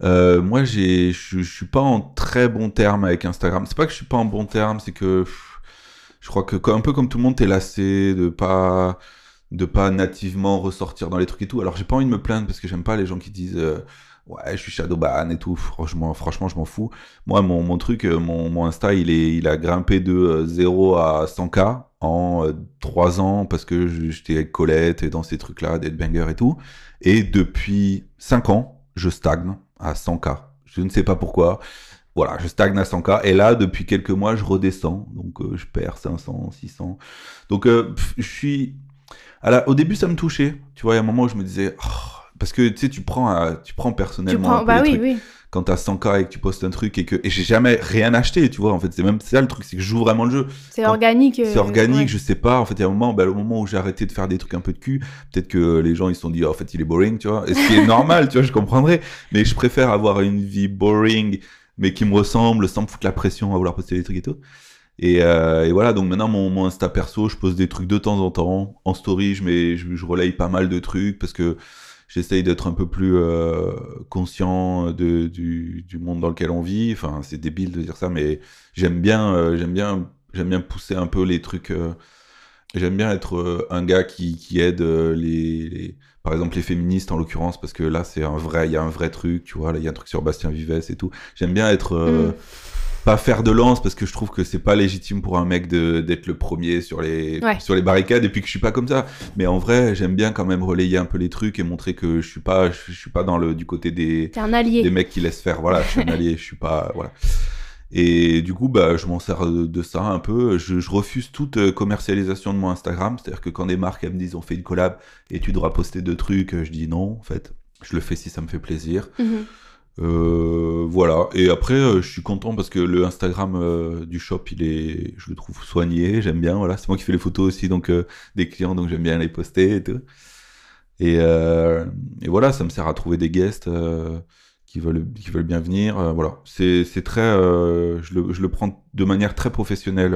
[SPEAKER 5] Euh, moi, je je suis pas en très bon terme avec Instagram. C'est pas que je suis pas en bon terme, c'est que je crois que un peu comme tout le monde, t'es lassé de pas de pas nativement ressortir dans les trucs et tout. Alors j'ai pas envie de me plaindre parce que j'aime pas les gens qui disent euh, ouais je suis shadowban et tout. Franchement, franchement je m'en fous. Moi mon, mon truc, euh, mon, mon Insta il est il a grimpé de euh, 0 à 100k en 3 ans parce que j'étais avec Colette et dans ces trucs là, Deadbanger et tout. Et depuis 5 ans je stagne à 100k. Je ne sais pas pourquoi. Voilà, je stagne à 100k. Et là, depuis quelques mois, je redescends. Donc, euh, je perds 500, 600. Donc, euh, pff, je suis. La- Au début, ça me touchait. Tu vois, il y a un moment où je me disais. oh, Parce que tu sais, tu prends, à- tu prends
[SPEAKER 1] Tu
[SPEAKER 5] personnellement.
[SPEAKER 1] prends...
[SPEAKER 5] un peu
[SPEAKER 1] Bah
[SPEAKER 5] les
[SPEAKER 1] oui,
[SPEAKER 5] trucs.
[SPEAKER 1] oui.
[SPEAKER 5] Quand t'as 100k et que tu postes un truc et que. Et j'ai jamais rien acheté, tu vois. En fait, c'est même ça le truc, c'est que je joue vraiment le jeu.
[SPEAKER 1] C'est organique. euh,
[SPEAKER 5] C'est organique,
[SPEAKER 1] ouais.
[SPEAKER 5] je sais pas. En fait, il y a un moment, bah, au moment où j'ai arrêté de faire des trucs un peu de cul, peut-être que les gens ils se sont dit, oh, en fait, il est boring, tu vois. Et ce qui est normal, tu vois, je comprendrais. Mais je préfère avoir une vie boring, mais qui me ressemble, sans me foutre la pression à vouloir poster des trucs et tout. Et, euh, et voilà, donc maintenant, mon, Insta perso, je pose des trucs de temps en temps. En story, je, mets, je, je relaye pas mal de trucs parce que j'essaye d'être un peu plus euh, conscient du, monde dans lequel on vit. Enfin, c'est débile de dire ça, mais j'aime bien, euh, bien, bien pousser un peu les trucs. j'aime bien être un gars qui, aide les, par exemple les féministes en l'occurrence, parce que là c'est un vrai, il y a un vrai truc, tu vois. Il y a un truc sur Bastien Vives et tout. J'aime bien être
[SPEAKER 1] Mm.
[SPEAKER 5] Pas faire de lance parce que je trouve que c'est pas légitime pour un mec d'être le premier sur les
[SPEAKER 1] Ouais.
[SPEAKER 5] sur les barricades et puis que je suis pas comme ça. Mais en vrai j'aime bien quand même relayer un peu les trucs et montrer que je suis pas je, je suis pas dans le du côté des
[SPEAKER 1] T'es un allié.
[SPEAKER 5] des mecs qui laissent faire. Voilà je suis un allié je suis pas voilà. Et du coup bah je m'en sers de, de ça un peu. Je, je refuse toute euh, commercialisation de mon Instagram. C'est à dire que quand des marques elles me disent on fait une collab et tu devras poster deux trucs je dis non en fait. Je le fais si ça me fait plaisir.
[SPEAKER 1] Mhm.
[SPEAKER 5] Euh, voilà. Et après, euh, je suis content parce que le Instagram euh, du shop, il est, je le trouve soigné. J'aime bien. Voilà, c'est moi qui fais les photos aussi, donc des clients, donc j'aime bien les poster et tout. Et, euh, et voilà, ça me sert à trouver des guests euh, qui veulent, qui veulent bien venir. Voilà, c'est, c'est très, euh, je le, je le prends de manière très professionnelle.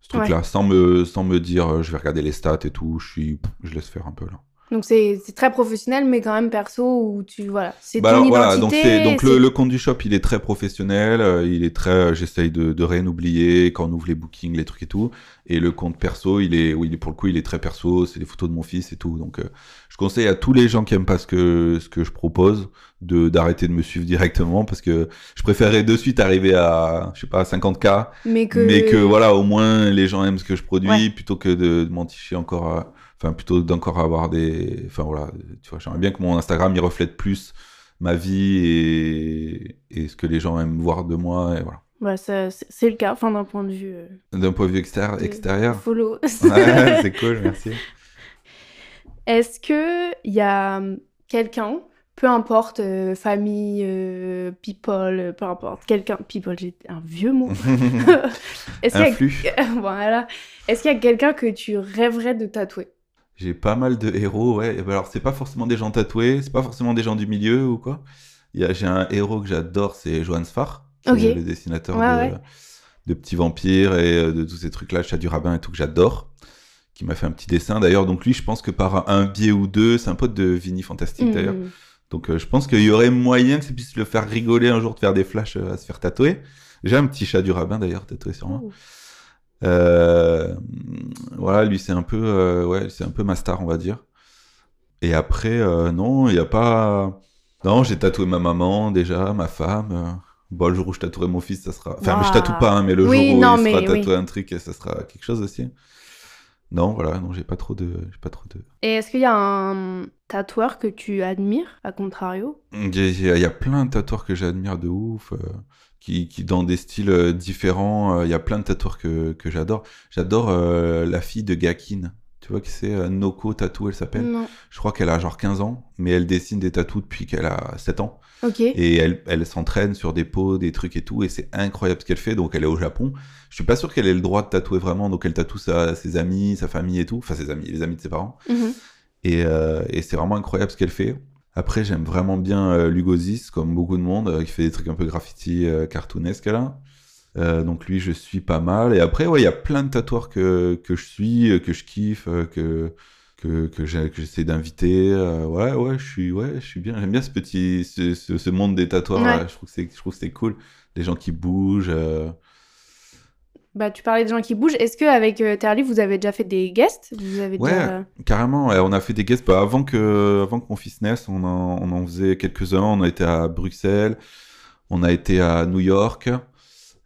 [SPEAKER 5] ce truc-là, sans me, sans me dire, je vais regarder les stats et tout. Je suis, je laisse faire un peu là.
[SPEAKER 1] Donc c'est c'est très professionnel, mais quand même perso, où tu... Voilà, c'est
[SPEAKER 5] Bah
[SPEAKER 1] ton
[SPEAKER 5] alors,
[SPEAKER 1] identité.
[SPEAKER 5] voilà, donc, le compte du shop, il est très professionnel, euh, il est très, euh, j'essaye de, de rien oublier quand on ouvre les bookings, les trucs et tout. Et le compte perso, il est, oui, pour le coup, il est très perso, c'est des photos de mon fils et tout. Donc, euh, je conseille à tous les gens qui aiment pas ce que, ce que je propose de, d'arrêter de me suivre directement parce que je préférerais de suite arriver à, je sais pas, à 50k,
[SPEAKER 1] Mais que...
[SPEAKER 5] mais que voilà, au moins les gens aiment ce que je produis
[SPEAKER 1] Ouais.
[SPEAKER 5] plutôt que de, de m'enticher encore à, enfin, plutôt d'encore avoir des, enfin voilà, tu vois, j'aimerais bien que mon Instagram il reflète plus ma vie et, et ce que les gens aiment voir de moi et voilà.
[SPEAKER 1] Bah, ça- c'est le cas, enfin d'un point de vue euh,
[SPEAKER 5] D'un point de vue extérieur,
[SPEAKER 1] de-
[SPEAKER 5] extérieur.
[SPEAKER 1] follow.
[SPEAKER 5] Ouais, c'est cool, merci.
[SPEAKER 1] Est-ce que il y a hum, quelqu'un, peu importe, euh, famille, euh, people, peu importe, quelqu'un, people, j'ai un vieux mot. Est-ce qu'il y a, voilà. Est-ce qu'il y a quelqu'un que tu rêverais de tatouer?
[SPEAKER 5] J'ai pas mal de héros, ouais. Ben Alors, c'est pas forcément des gens tatoués, c'est pas forcément des gens du milieu ou quoi. J'ai un héros que j'adore, c'est Johan Sfar, qui
[SPEAKER 1] Ok.
[SPEAKER 5] est le dessinateur
[SPEAKER 1] Ouais,
[SPEAKER 5] de,
[SPEAKER 1] ouais.
[SPEAKER 5] de Petits Vampires et euh, de tous ces trucs-là, Chat du Rabbin et tout, que j'adore. Qui m'a fait un petit dessin d'ailleurs. Donc, lui, je pense que par un biais ou deux, c'est un pote de Vini Fantastique d'ailleurs.
[SPEAKER 1] Mhm.
[SPEAKER 5] Donc, euh, je pense qu'il y aurait moyen que ça puisse le faire rigoler un jour de faire des flashs euh, à se faire tatouer. J'ai un petit chat du rabbin d'ailleurs tatoué sur moi. Euh, voilà, lui c'est un peu, euh, ouais, c'est un peu ma star, on va dire. Et après, euh, non, il y a pas. Non, j'ai tatoué ma maman déjà, ma femme. Bon, le jour où je tatouerai mon fils, ça sera. Enfin, mais je tatoue pas, hein, mais le
[SPEAKER 1] Oui,
[SPEAKER 5] jour où
[SPEAKER 1] non,
[SPEAKER 5] il sera tatoué
[SPEAKER 1] oui.
[SPEAKER 5] un truc, ça sera quelque chose aussi. Non, voilà, non, j'ai pas trop de, j'ai pas trop de.
[SPEAKER 1] Et est-ce qu'il y a un tatoueur que tu admires, à contrario?
[SPEAKER 5] Il y, a- y plein de tatoueurs que j'admire de ouf, euh, qui, qui dans des styles euh, différents. euh, Il y a plein de tatoueurs que, que j'adore. J'adore euh, la fille de Gakin. Tu vois qui c'est euh, Noko Tattoo, elle s'appelle?
[SPEAKER 1] Non.
[SPEAKER 5] Je crois qu'elle a genre 15 ans, mais elle dessine des tatous depuis qu'elle a 7 ans.
[SPEAKER 1] Ok.
[SPEAKER 5] Et elle, elle s'entraîne sur des peaux, des trucs et tout, et c'est incroyable ce qu'elle fait. Donc elle est au Japon. Je suis pas sûr qu'elle ait le droit de tatouer vraiment, donc elle tatoue sa, ses amis, sa famille et tout. Enfin, ses amis, les amis de ses parents.
[SPEAKER 1] Mhm.
[SPEAKER 5] Et, euh, et c'est vraiment incroyable ce qu'elle fait. Après, j'aime vraiment bien euh, Lugozis, comme beaucoup de monde, qui fait des trucs un peu graffiti cartoonesques là. Euh, donc lui, je suis pas mal. Et après, ouais, il y a plein de tatoueurs que, que je suis, euh, que je kiffe, euh, que que, que que j'essaie d'inviter. euh, ouais, ouais, je suis, ouais, je suis bien. J'aime bien ce petit, ce, ce, ce monde des tatoueurs. là. Je trouve que c'est, je trouve que c'est cool. Les gens qui bougent. euh,
[SPEAKER 1] Bah, tu parlais de gens qui bougent. Est-ce qu'avec euh, Terly, vous avez déjà fait des guests? Vous avez
[SPEAKER 5] Ouais.
[SPEAKER 1] déjà...
[SPEAKER 5] Carrément, on a fait des guests bah, avant que avant que mon fils naisse, on en, on en faisait quelques-uns. On a été à Bruxelles, on a été à New York.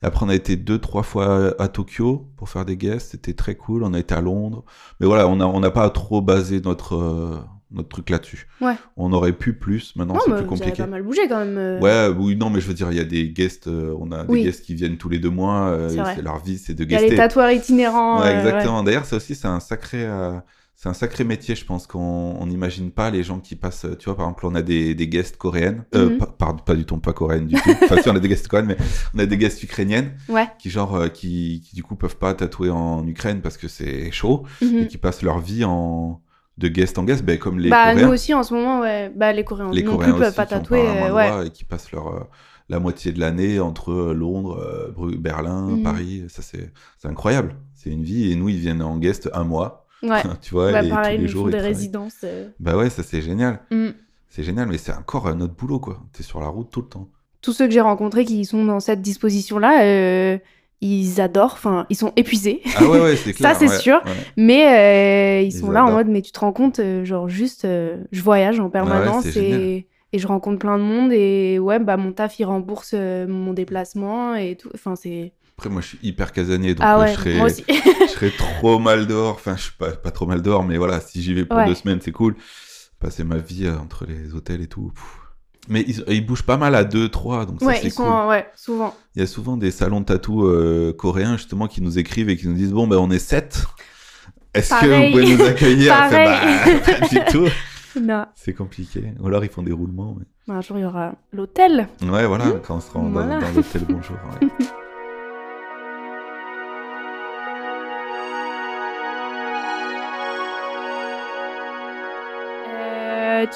[SPEAKER 5] Après, on a été deux, trois fois à Tokyo pour faire des guests. C'était très cool. On a été à Londres. Mais voilà, on n'a on n'a pas trop basé notre, euh, notre truc là-dessus.
[SPEAKER 1] Ouais.
[SPEAKER 5] On aurait pu plus. Maintenant, c'est plus compliqué.
[SPEAKER 1] pas mal bougé quand même. euh.
[SPEAKER 5] Ouais, oui, non, mais je veux dire, il y a des guests. euh, on a des
[SPEAKER 1] Oui.
[SPEAKER 5] guests qui viennent tous les deux mois. euh,
[SPEAKER 1] C'est
[SPEAKER 5] et
[SPEAKER 1] vrai.
[SPEAKER 5] c'est leur vie, c'est de
[SPEAKER 1] Il y a
[SPEAKER 5] guester.
[SPEAKER 1] les tatoueurs itinérants.
[SPEAKER 5] Ouais,
[SPEAKER 1] euh,
[SPEAKER 5] exactement. D'ailleurs, ça aussi, c'est un sacré, euh, c'est un sacré métier. Je pense qu'on on n'imagine pas les gens qui passent. Tu vois, par exemple, on a des, des guests coréennes. Euh,
[SPEAKER 1] Mhm.
[SPEAKER 5] pas, du tout, pas coréennes du tout. enfin, si, on a des guests coréennes, mais on a des guests ukrainiennes
[SPEAKER 1] Ouais.
[SPEAKER 5] qui, genre, euh, qui, qui du coup peuvent pas tatouer en Ukraine parce que c'est chaud
[SPEAKER 1] Mhm.
[SPEAKER 5] et qui passent leur vie en de guest en guest, ben, comme les
[SPEAKER 1] bah,
[SPEAKER 5] Coréens.
[SPEAKER 1] nous aussi en ce moment, ouais. Bah, les Coréens
[SPEAKER 5] les
[SPEAKER 1] non
[SPEAKER 5] Coréens
[SPEAKER 1] plus peuvent pas tatouer. euh, ouais.
[SPEAKER 5] et qui passent leur euh, la moitié de l'année entre euh, Londres, euh, Berlin,
[SPEAKER 1] Mhm.
[SPEAKER 5] Paris. Ça c'est c'est incroyable. C'est une vie et nous ils viennent en guest un mois.
[SPEAKER 1] Ouais.
[SPEAKER 5] tu vois,
[SPEAKER 1] Bah,
[SPEAKER 5] et
[SPEAKER 1] pareil,
[SPEAKER 5] tous les jours
[SPEAKER 1] des résidences. euh.
[SPEAKER 5] Bah ouais, ça c'est génial.
[SPEAKER 1] Mm.
[SPEAKER 5] C'est génial, mais c'est encore un autre boulot quoi. T'es sur la route tout le temps.
[SPEAKER 1] Tous ceux que j'ai rencontrés qui sont dans cette disposition-là, euh, ils adorent, enfin, ils sont épuisés.
[SPEAKER 5] Ah ouais, ouais, c'est clair.
[SPEAKER 1] c'est
[SPEAKER 5] ouais,
[SPEAKER 1] sûr.
[SPEAKER 5] ouais.
[SPEAKER 1] Mais euh, ils
[SPEAKER 5] Ils
[SPEAKER 1] sont là en mode, mais tu te rends compte, genre juste, je voyage en permanence
[SPEAKER 5] c'est
[SPEAKER 1] et, et je rencontre plein de monde et ouais, bah mon taf il rembourse mon déplacement et tout. Enfin, c'est.
[SPEAKER 5] Après moi je suis hyper casanier donc
[SPEAKER 1] ah
[SPEAKER 5] euh,
[SPEAKER 1] ouais,
[SPEAKER 5] je serais
[SPEAKER 1] moi aussi.
[SPEAKER 5] je serais trop mal dehors. Enfin, je suis pas, pas trop mal dehors, mais voilà, si j'y vais pour
[SPEAKER 1] Ouais.
[SPEAKER 5] deux semaines, c'est cool. Passer ma vie euh, entre les hôtels et tout. Mais ils, ils bougent pas mal à deux, trois, donc ça
[SPEAKER 1] ouais,
[SPEAKER 5] c'est
[SPEAKER 1] sont,
[SPEAKER 5] cool.
[SPEAKER 1] ouais, souvent.
[SPEAKER 5] Il y a souvent des salons de tatou euh, coréens justement qui nous écrivent et qui nous disent bon ben on est sept. Est-ce que vous pouvez nous accueillir? Fait,
[SPEAKER 1] Pareil.
[SPEAKER 5] bah, Pas du tout. C'est compliqué. Ou alors ils font des roulements. mais-
[SPEAKER 1] Un jour il y aura l'hôtel.
[SPEAKER 5] Ouais, voilà,
[SPEAKER 1] Mmh.
[SPEAKER 5] quand on sera dans,
[SPEAKER 1] Voilà.
[SPEAKER 5] dans l'hôtel Bonjour. ouais.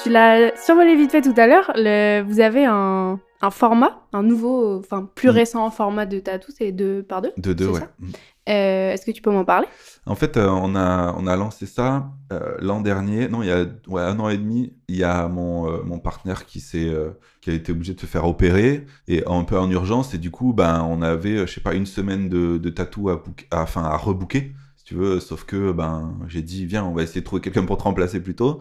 [SPEAKER 1] Tu l'as survolé vite fait tout à l'heure. Vous avez un, un format, un nouveau, enfin plus
[SPEAKER 5] Mm.
[SPEAKER 1] récent format de tatou, c'est 2 par 2
[SPEAKER 5] De deux, ouais. Mm.
[SPEAKER 1] Euh, Est-ce que tu peux m'en parler?
[SPEAKER 5] En fait, euh, on, a, on a lancé ça euh, l'an dernier. Non, il y a ouais, un an et demi. Il y a mon, mon partenaire qui, qui a été obligé de se faire opérer et un peu en urgence. Et du coup, ben, on avait, je sais pas, une semaine de, de tatou à, à, à rebooker, si tu veux. Sauf que ben, j'ai dit, viens, on va essayer de trouver quelqu'un pour te remplacer plus tôt.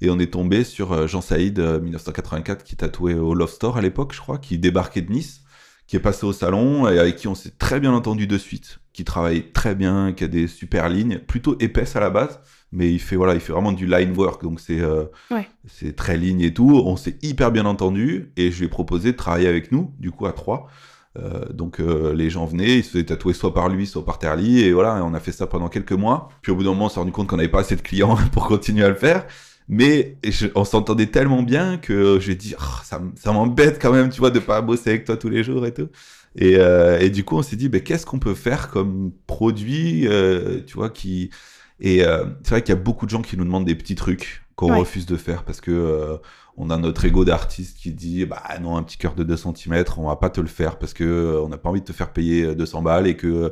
[SPEAKER 5] Et on est tombé sur euh, Jean Saïd, euh, 1984, qui tatouait au Love Store à l'époque, je crois, qui débarquait de Nice, qui est passé au salon et avec qui on s'est très bien entendu de suite, qui travaille très bien, qui a des super lignes, plutôt épaisses à la base, mais il fait voilà, il fait vraiment du line work, donc c'est euh,
[SPEAKER 1] Ouais.
[SPEAKER 5] c'est très ligne et tout. On s'est hyper bien entendu et je lui ai proposé de travailler avec nous, du coup à trois. Euh, donc euh, les gens venaient, ils se faisaient tatouer soit par lui, soit par Terly, et voilà, et on a fait ça pendant quelques mois. Puis au bout d'un moment, on s'est rendu compte qu'on n'avait pas assez de clients pour continuer à le faire. Mais on s'entendait tellement bien que j'ai dit, Ah, ça, m'embête quand même, tu vois, de pas bosser avec toi tous les jours et tout. Et, euh, du coup, on s'est dit, ben, qu'est-ce qu'on peut faire comme produit, euh, tu vois, qui... Et euh, c'est vrai qu'il y a beaucoup de gens qui nous demandent des petits trucs qu'on
[SPEAKER 1] Ouais.
[SPEAKER 5] refuse de faire parce que euh, on a notre ego d'artiste qui dit, bah non, un petit cœur de 2 cm, on va pas te le faire parce que euh, on n'a pas envie de te faire payer euh, 200 balles et que euh,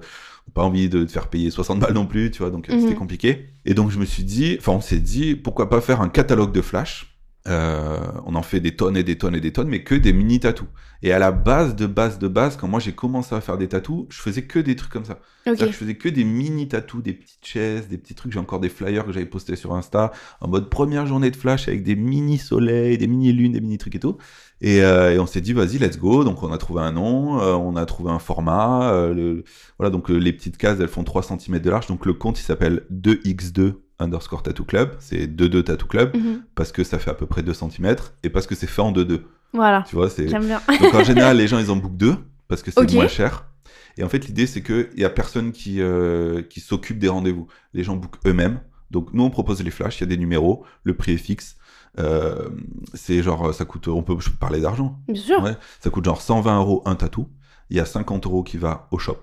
[SPEAKER 5] on pas envie de te faire payer 60 balles non plus, tu vois, donc euh,
[SPEAKER 1] Mhm.
[SPEAKER 5] c'était compliqué. Et donc je me suis dit, enfin on s'est dit, pourquoi pas faire un catalogue de flash Euh, on en fait des tonnes et des tonnes et des tonnes, mais que des mini tatous. Et à la base de base de base, quand moi j'ai commencé à faire des tatous, je faisais que des trucs comme ça. Je faisais que des mini tatous, des petites chaises, des petits trucs. J'ai encore des flyers que j'avais postés sur Insta en mode première journée de flash avec des mini soleils, des mini lunes, des mini trucs et tout. Et, euh, et on s'est dit vas-y let's go. Donc on a trouvé un nom, euh, on a trouvé un format. le- voilà donc les petites cases elles font 3 cm de large. Donc le compte il s'appelle 2x2 underscore tattoo club. C'est 22 tattoo club
[SPEAKER 1] Mhm.
[SPEAKER 5] parce que ça fait à peu près 2 cm et parce que c'est fait en 2-2.
[SPEAKER 1] Voilà.
[SPEAKER 5] Tu vois c'est donc en général, les gens, ils en bookent deux parce que c'est moins cher. Et en fait, l'idée, c'est qu'il y a personne qui, euh, qui s'occupe des rendez-vous. Les gens bookent eux-mêmes. Donc nous, on propose les flashs, il y a des numéros, le prix est fixe. Euh, c'est genre, ça coûte, on peut je peux parler d'argent.
[SPEAKER 1] Bien sûr.
[SPEAKER 5] Ouais. Ça coûte genre 120 euros un tatou. Il y a 50 euros qui va au shop.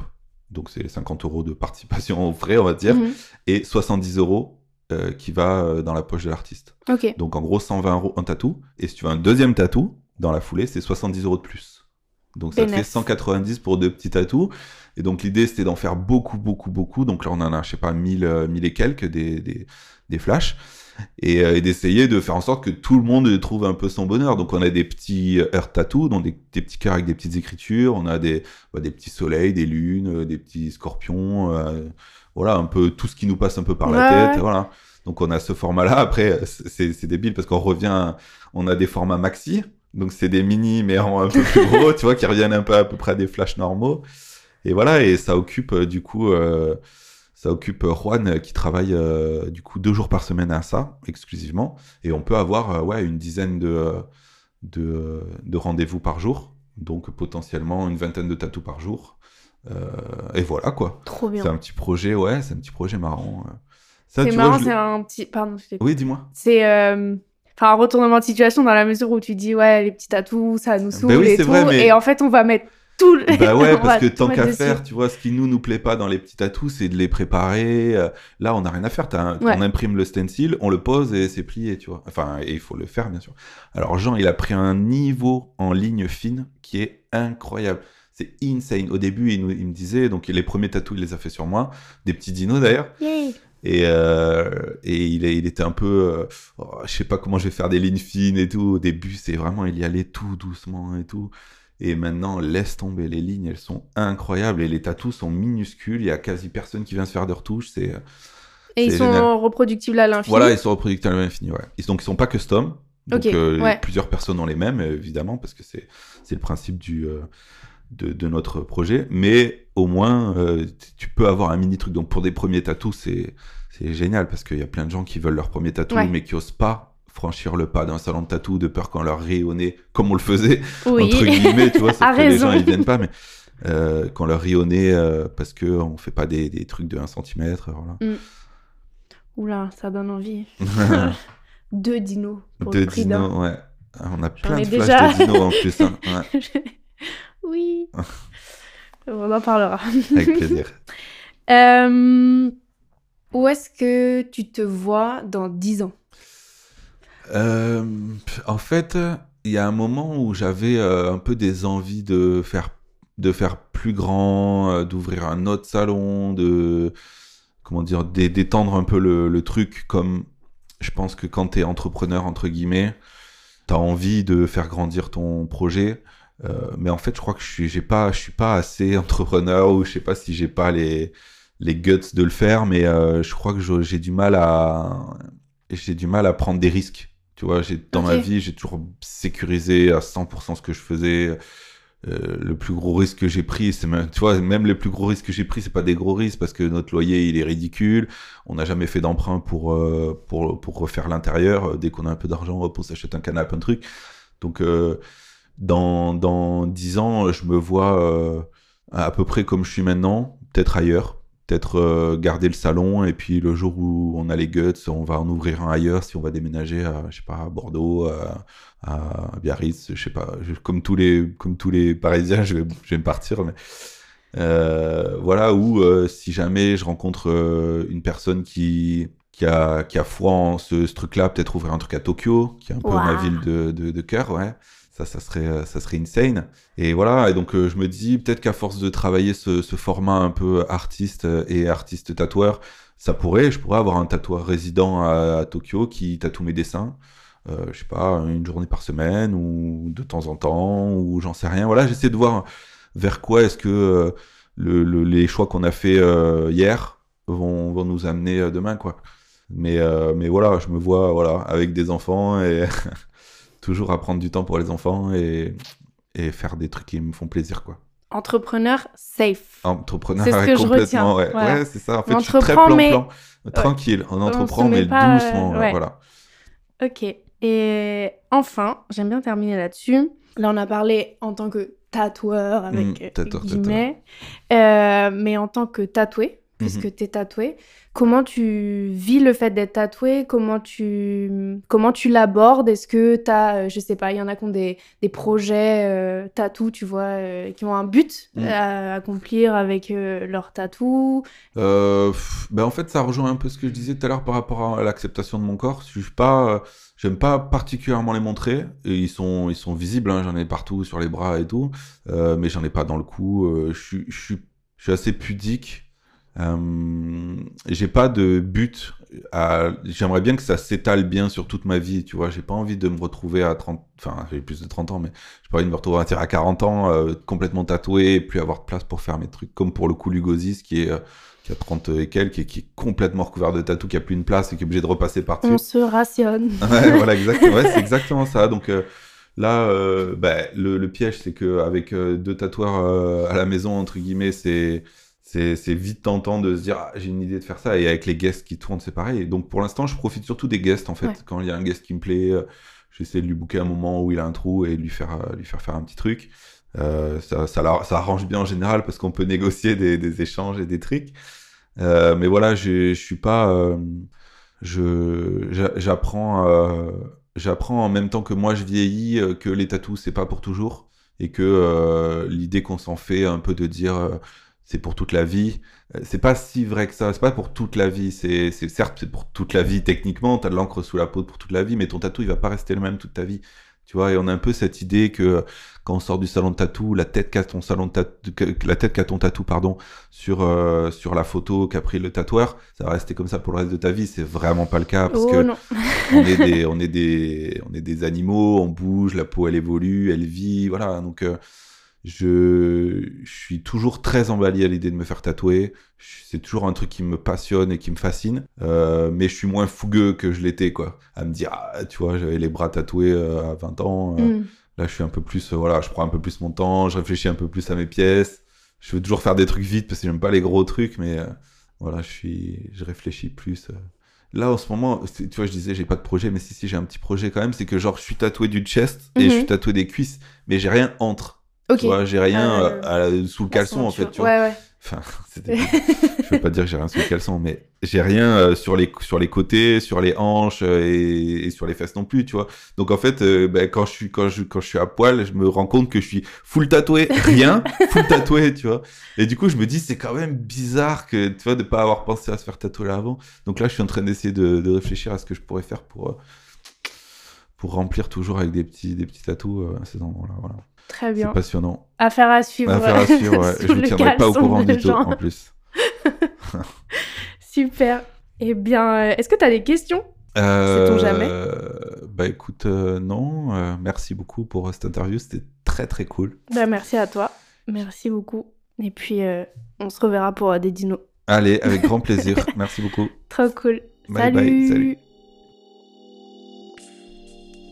[SPEAKER 5] Donc c'est 50 euros de participation aux frais, on va dire.
[SPEAKER 1] Mhm.
[SPEAKER 5] Et 70 euros euh, qui va euh, dans la poche de l'artiste. Donc en gros, 120 euros un tatou. Et si tu veux un deuxième tatou, dans la foulée, c'est 70 euros de plus. Donc ça te fait 190 pour deux petits tatous. Et donc l'idée, c'était d'en faire beaucoup, beaucoup, beaucoup. Donc là, on en a, je sais pas, 1000, euh, 1000 et quelques des, des, des flashs. Et, euh, et d'essayer de faire en sorte que tout le monde trouve un peu son bonheur. Donc on a des petits euh, heart tattoos, donc des, des petits cœurs avec des petites écritures. On a des, bah, des petits soleils, des lunes, euh, des petits scorpions. euh, voilà, un peu tout ce qui nous passe un peu par la tête. Voilà. Donc on a ce format-là. Après, c'est c'est débile parce qu'on revient, on a des formats maxi. Donc c'est des mini mais en un peu plus gros, tu vois, qui reviennent un peu à peu près à des flashs normaux. Et voilà, et ça occupe euh, du coup, euh, ça occupe euh, Juan euh, qui travaille du coup deux jours par semaine à ça exclusivement. Et on peut avoir ouais une dizaine de de, de rendez-vous par jour, donc potentiellement une vingtaine de tatous par jour. Euh, et voilà quoi.
[SPEAKER 1] Trop
[SPEAKER 5] C'est
[SPEAKER 1] bien.
[SPEAKER 5] un petit projet, ouais, c'est un petit projet marrant. euh. Ça,
[SPEAKER 1] C'est marrant, c'est un petit. Pardon, je
[SPEAKER 5] Oui, dis-moi.
[SPEAKER 1] C'est euh, enfin, un retournement de situation dans la mesure où tu dis, ouais, les petits tatous, ça nous saoule
[SPEAKER 5] Ben oui,
[SPEAKER 1] et
[SPEAKER 5] c'est
[SPEAKER 1] tout.
[SPEAKER 5] vrai, mais-
[SPEAKER 1] Et en fait, on va mettre tout. le-
[SPEAKER 5] Bah ouais, parce que tant qu'à faire, tu vois, ce qui nous nous plaît pas dans les petits tatous, c'est de les préparer. Là, on n'a rien à faire. T'as un-
[SPEAKER 1] Ouais.
[SPEAKER 5] On imprime le stencil, on le pose et c'est plié, tu vois. Enfin, et il faut le faire, bien sûr. Alors, Jean, il a pris un niveau en ligne fine qui est incroyable. C'est insane. Au début, il, nous- il me disait, donc les premiers tatous, il les a fait sur moi, des petits dinos d'ailleurs. Et, euh, et il, était un peu, euh, oh, je sais pas comment je vais faire des lignes fines et tout. Au début, c'est vraiment, il y allait tout doucement et tout. Et maintenant, laisse tomber les lignes, elles sont incroyables et les tatous sont minuscules. Il y a quasi personne qui vient se faire de retouches. C'est
[SPEAKER 1] Et ils sont
[SPEAKER 5] génial.
[SPEAKER 1] reproductibles à l'infini?
[SPEAKER 5] voilà, ils sont reproductibles à l'infini. Ouais. Ils, donc ils sont pas custom. Donc euh,
[SPEAKER 1] ouais.
[SPEAKER 5] plusieurs personnes ont les mêmes, évidemment, parce que c'est c'est le principe du euh, de, de notre projet. Mais au moins, euh, tu peux avoir un mini truc. Donc pour des premiers tatous, c'est génial parce qu'il y a plein de gens qui veulent leur premier tatou,
[SPEAKER 1] Ouais.
[SPEAKER 5] mais qui osent pas franchir le pas d'un salon de tatou de peur qu'on leur rit au nez, comme on le faisait
[SPEAKER 1] Oui.
[SPEAKER 5] entre guillemets, tu vois, sauf que les gens ils viennent pas, mais euh, qu'on leur rit au nez euh, parce que on fait pas des, des trucs de 1 cm, voilà.
[SPEAKER 1] Oula, ça donne envie. Deux dinos pour
[SPEAKER 5] de
[SPEAKER 1] le prix d'un.
[SPEAKER 5] dinos, ouais. On a plein de flashs
[SPEAKER 1] déjà.
[SPEAKER 5] de dinos en plus, hein. ouais,
[SPEAKER 1] oui. On en parlera.
[SPEAKER 5] avec plaisir.
[SPEAKER 1] Euh, où est-ce que tu te vois dans 10 ans?
[SPEAKER 5] Euh, en fait, il y a un moment où j'avais euh, un peu des envies de faire, de faire plus grand, euh, d'ouvrir un autre salon, de comment dire, d'é- d'étendre un peu le, le truc. Comme je pense que quand tu es entrepreneur entre guillemets, tu as envie de faire grandir ton projet. Euh, mais en fait, je crois que je suis, j'ai pas, je suis pas assez entrepreneur ou je sais pas si j'ai pas les les guts de le faire, mais euh, je crois que je- j'ai du mal à j'ai du mal à prendre des risques. Tu vois, j'ai dans ma vie, j'ai toujours sécurisé à 100% ce que je faisais. Euh, le plus gros risque que j'ai pris, c'est même, tu vois, même les plus gros risques que j'ai pris, c'est pas des gros risques parce que notre loyer, il est ridicule. On n'a jamais fait d'emprunt pour, euh, pour, pour refaire l'intérieur. Dès qu'on a un peu d'argent, on s'achète un canapé, un truc. Donc, euh, dans, dans 10 ans, je me vois euh, à peu près comme je suis maintenant, peut-être ailleurs. peut-être euh, garder le salon et puis le jour où on a les guts, on va en ouvrir un ailleurs si on va déménager à, je sais pas, à Bordeaux, à, à Biarritz, je sais pas, je- comme tous les, comme tous les Parisiens, je vais, je vais me partir, mais euh, voilà, ou si jamais je rencontre une personne qui, qui, a, qui a foi en ce, ce truc-là, peut-être ouvrir un truc à Tokyo, qui est un peu ma ville de, de, de cœur, ouais. Ça, serait, euh, ça serait insane. Et voilà, et donc euh, je me dis peut-être qu'à force de travailler ce, format un peu artiste euh, et artiste tatoueur, ça pourrait, je pourrais avoir un tatoueur résident à, Tokyo qui tatoue mes dessins. Euh, je sais pas, une journée par semaine ou de temps en temps, ou j'en sais rien. Voilà, j'essaie de voir vers quoi est-ce que le, le- les choix qu'on a fait hier vont, vont nous amener demain, quoi. Mais, mais voilà, je me vois voilà, avec des enfants et toujours à prendre du temps pour les enfants et, et faire des trucs qui me font plaisir, quoi.
[SPEAKER 1] Entrepreneur safe.
[SPEAKER 5] Entrepreneur,
[SPEAKER 1] C'est ce que je
[SPEAKER 5] complètement,
[SPEAKER 1] retiens,
[SPEAKER 5] ouais.
[SPEAKER 1] voilà.
[SPEAKER 5] Ouais, c'est ça. En fait, je suis très
[SPEAKER 1] mais-
[SPEAKER 5] plan-plan. Tranquille, on entreprend, mais
[SPEAKER 1] pas,
[SPEAKER 5] doucement,
[SPEAKER 1] euh, ouais.
[SPEAKER 5] voilà.
[SPEAKER 1] Ok. Et enfin, j'aime bien terminer là-dessus. Là, on a parlé en tant que tatoueur avec
[SPEAKER 5] Mm,
[SPEAKER 1] euh,
[SPEAKER 5] tatoueur,
[SPEAKER 1] guillemets, Euh, mais en tant que tatoué, Puisque tu es tatoué. Comment tu vis le fait d'être tatoué? Comment tu comment tu l'abordes? Est-ce que tu as, je sais pas, il y en a qui ont des, des projets euh, tatou, tu vois, euh, qui ont un but
[SPEAKER 5] Mm.
[SPEAKER 1] à accomplir avec euh, leur tatou?
[SPEAKER 5] Euh, ben en fait, ça rejoint un peu ce que je disais tout à l'heure par rapport à l'acceptation de mon corps. Je suis pas, euh, j'aime pas particulièrement les montrer. Et ils sont, ils sont visibles. hein, j'en ai partout sur les bras et tout, euh, mais j'en ai pas dans le cou. euh, je suis assez pudique. Euh, j'ai pas de but. À... J'aimerais bien que ça s'étale bien sur toute ma vie. Tu vois, j'ai pas envie de me retrouver à 30, enfin, j'ai plus de 30 ans, mais j'ai pas envie de me retrouver à 40 ans euh, complètement tatoué et plus avoir de place pour faire mes trucs. Comme pour le coup Lugozis qui est euh, qui a 30 et quelques et qui est complètement recouvert de tatou, qui a plus une place et qui est obligé de repasser par-dessus.
[SPEAKER 1] On se rationne.
[SPEAKER 5] Ouais, voilà, exactement. Ouais, c'est exactement ça. Donc là, bah, le, le piège, c'est que avec euh, deux tatoueurs à la maison, entre guillemets, c'est c'est vite tentant de se dire ah, j'ai une idée de faire ça. Et avec les guests qui tournent, c'est pareil. Et donc pour l'instant, je profite surtout des guests en fait.
[SPEAKER 1] Ouais.
[SPEAKER 5] Quand il y a un guest qui me plaît, euh, j'essaie de lui booker un moment où il a un trou et lui faire euh, lui faire faire un petit truc. Euh, ça, ça, la- ça arrange bien en général parce qu'on peut négocier des, des échanges et des trucs. Euh, mais voilà, je suis pas. euh, je j'a- j'apprends j'apprends en même temps que moi je vieillis que les tatous c'est pas pour toujours et que l'idée qu'on s'en fait un peu de dire c'est pour toute la vie. Euh, c'est pas si vrai que ça. C'est pas pour toute la vie. C'est c'est certes c'est pour toute la vie techniquement. T'as de l'encre sous la peau pour toute la vie mais ton tatou il va pas rester le même toute ta vie. Tu vois et on a un peu cette idée que quand on sort du salon de tatou la tête qu'a ton salon de tatou la tête qu'a ton tatou pardon sur euh, sur la photo qu'a pris le tatoueur ça va rester comme ça pour le reste de ta vie. C'est vraiment pas le cas parce
[SPEAKER 1] oh
[SPEAKER 5] que on est des on est des on est des animaux. On bouge la peau elle évolue elle vit. Voilà. Donc euh, je, je suis toujours très emballé à l'idée de me faire tatouer c'est toujours un truc qui me passionne et qui me fascine Euh, mais je suis moins fougueux que je l'étais quoi à me dire ah, tu vois j'avais les bras tatoués euh, à 20 ans euh,
[SPEAKER 1] Mm.
[SPEAKER 5] Là, je suis un peu plus, voilà, je prends un peu plus mon temps, je réfléchis un peu plus à mes pièces. Je veux toujours faire des trucs vite parce que j'aime pas les gros trucs, mais voilà, je suis, je réfléchis plus. Là, en ce moment, tu vois, je disais, j'ai pas de projet, mais si, si, j'ai un petit projet quand même, c'est que genre, je suis tatoué du chest et
[SPEAKER 1] Mhm.
[SPEAKER 5] je suis tatoué des cuisses, mais j'ai rien entre.
[SPEAKER 1] Ok.
[SPEAKER 5] Tu vois, j'ai rien
[SPEAKER 1] Euh,
[SPEAKER 5] euh, sous le caleçon, en fait, tu vois.
[SPEAKER 1] Ouais, ouais.
[SPEAKER 5] Enfin, je veux pas dire que j'ai rien sous le caleçon, mais j'ai rien euh, sur les sur les côtés, sur les hanches euh, et, et sur les fesses non plus, tu vois. Donc en fait, euh, ben, quand je suis quand je quand je suis à poil, je me rends compte que je suis full tatoué, rien, full tatoué, tu vois. Et du coup, je me dis c'est quand même bizarre que tu vois de pas avoir pensé à se faire tatouer là avant. Donc là, je suis en train d'essayer de, de réfléchir à ce que je pourrais faire pour pour remplir toujours avec des petits des petits tatous à ces endroits-là. Voilà.
[SPEAKER 1] Très
[SPEAKER 5] C'est
[SPEAKER 1] bien.
[SPEAKER 5] passionnant.
[SPEAKER 1] Affaire à suivre.
[SPEAKER 5] Affaire à suivre. ouais. Je
[SPEAKER 1] le
[SPEAKER 5] tiendrai pas au courant du tout en plus.
[SPEAKER 1] Super. Eh bien, euh, est-ce que tu as des questions?
[SPEAKER 5] Euh,
[SPEAKER 1] Sait-on jamais?
[SPEAKER 5] Bah écoute, euh, non. euh, merci beaucoup pour cette interview. C'était très très cool.
[SPEAKER 1] bah, Merci à toi. Merci beaucoup. Et puis, on se reverra pour des dinos.
[SPEAKER 5] Allez, avec grand plaisir. merci beaucoup.
[SPEAKER 1] Trop cool.
[SPEAKER 5] Bye
[SPEAKER 1] salut.
[SPEAKER 5] bye, salut.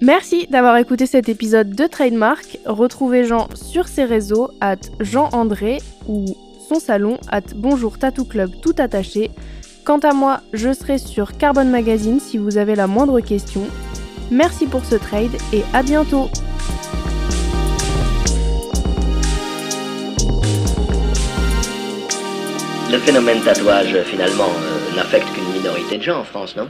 [SPEAKER 1] Merci d'avoir écouté cet épisode de Trademark. Retrouvez Jean sur ses réseaux, at Jean-André ou son salon, at Bonjour Tattoo Club tout attaché. Quant à moi, je serai sur Carbon Magazine si vous avez la moindre question. Merci pour ce trade et à bientôt
[SPEAKER 2] Le phénomène tatouage, finalement, euh, n'affecte qu'une minorité de gens en France, non?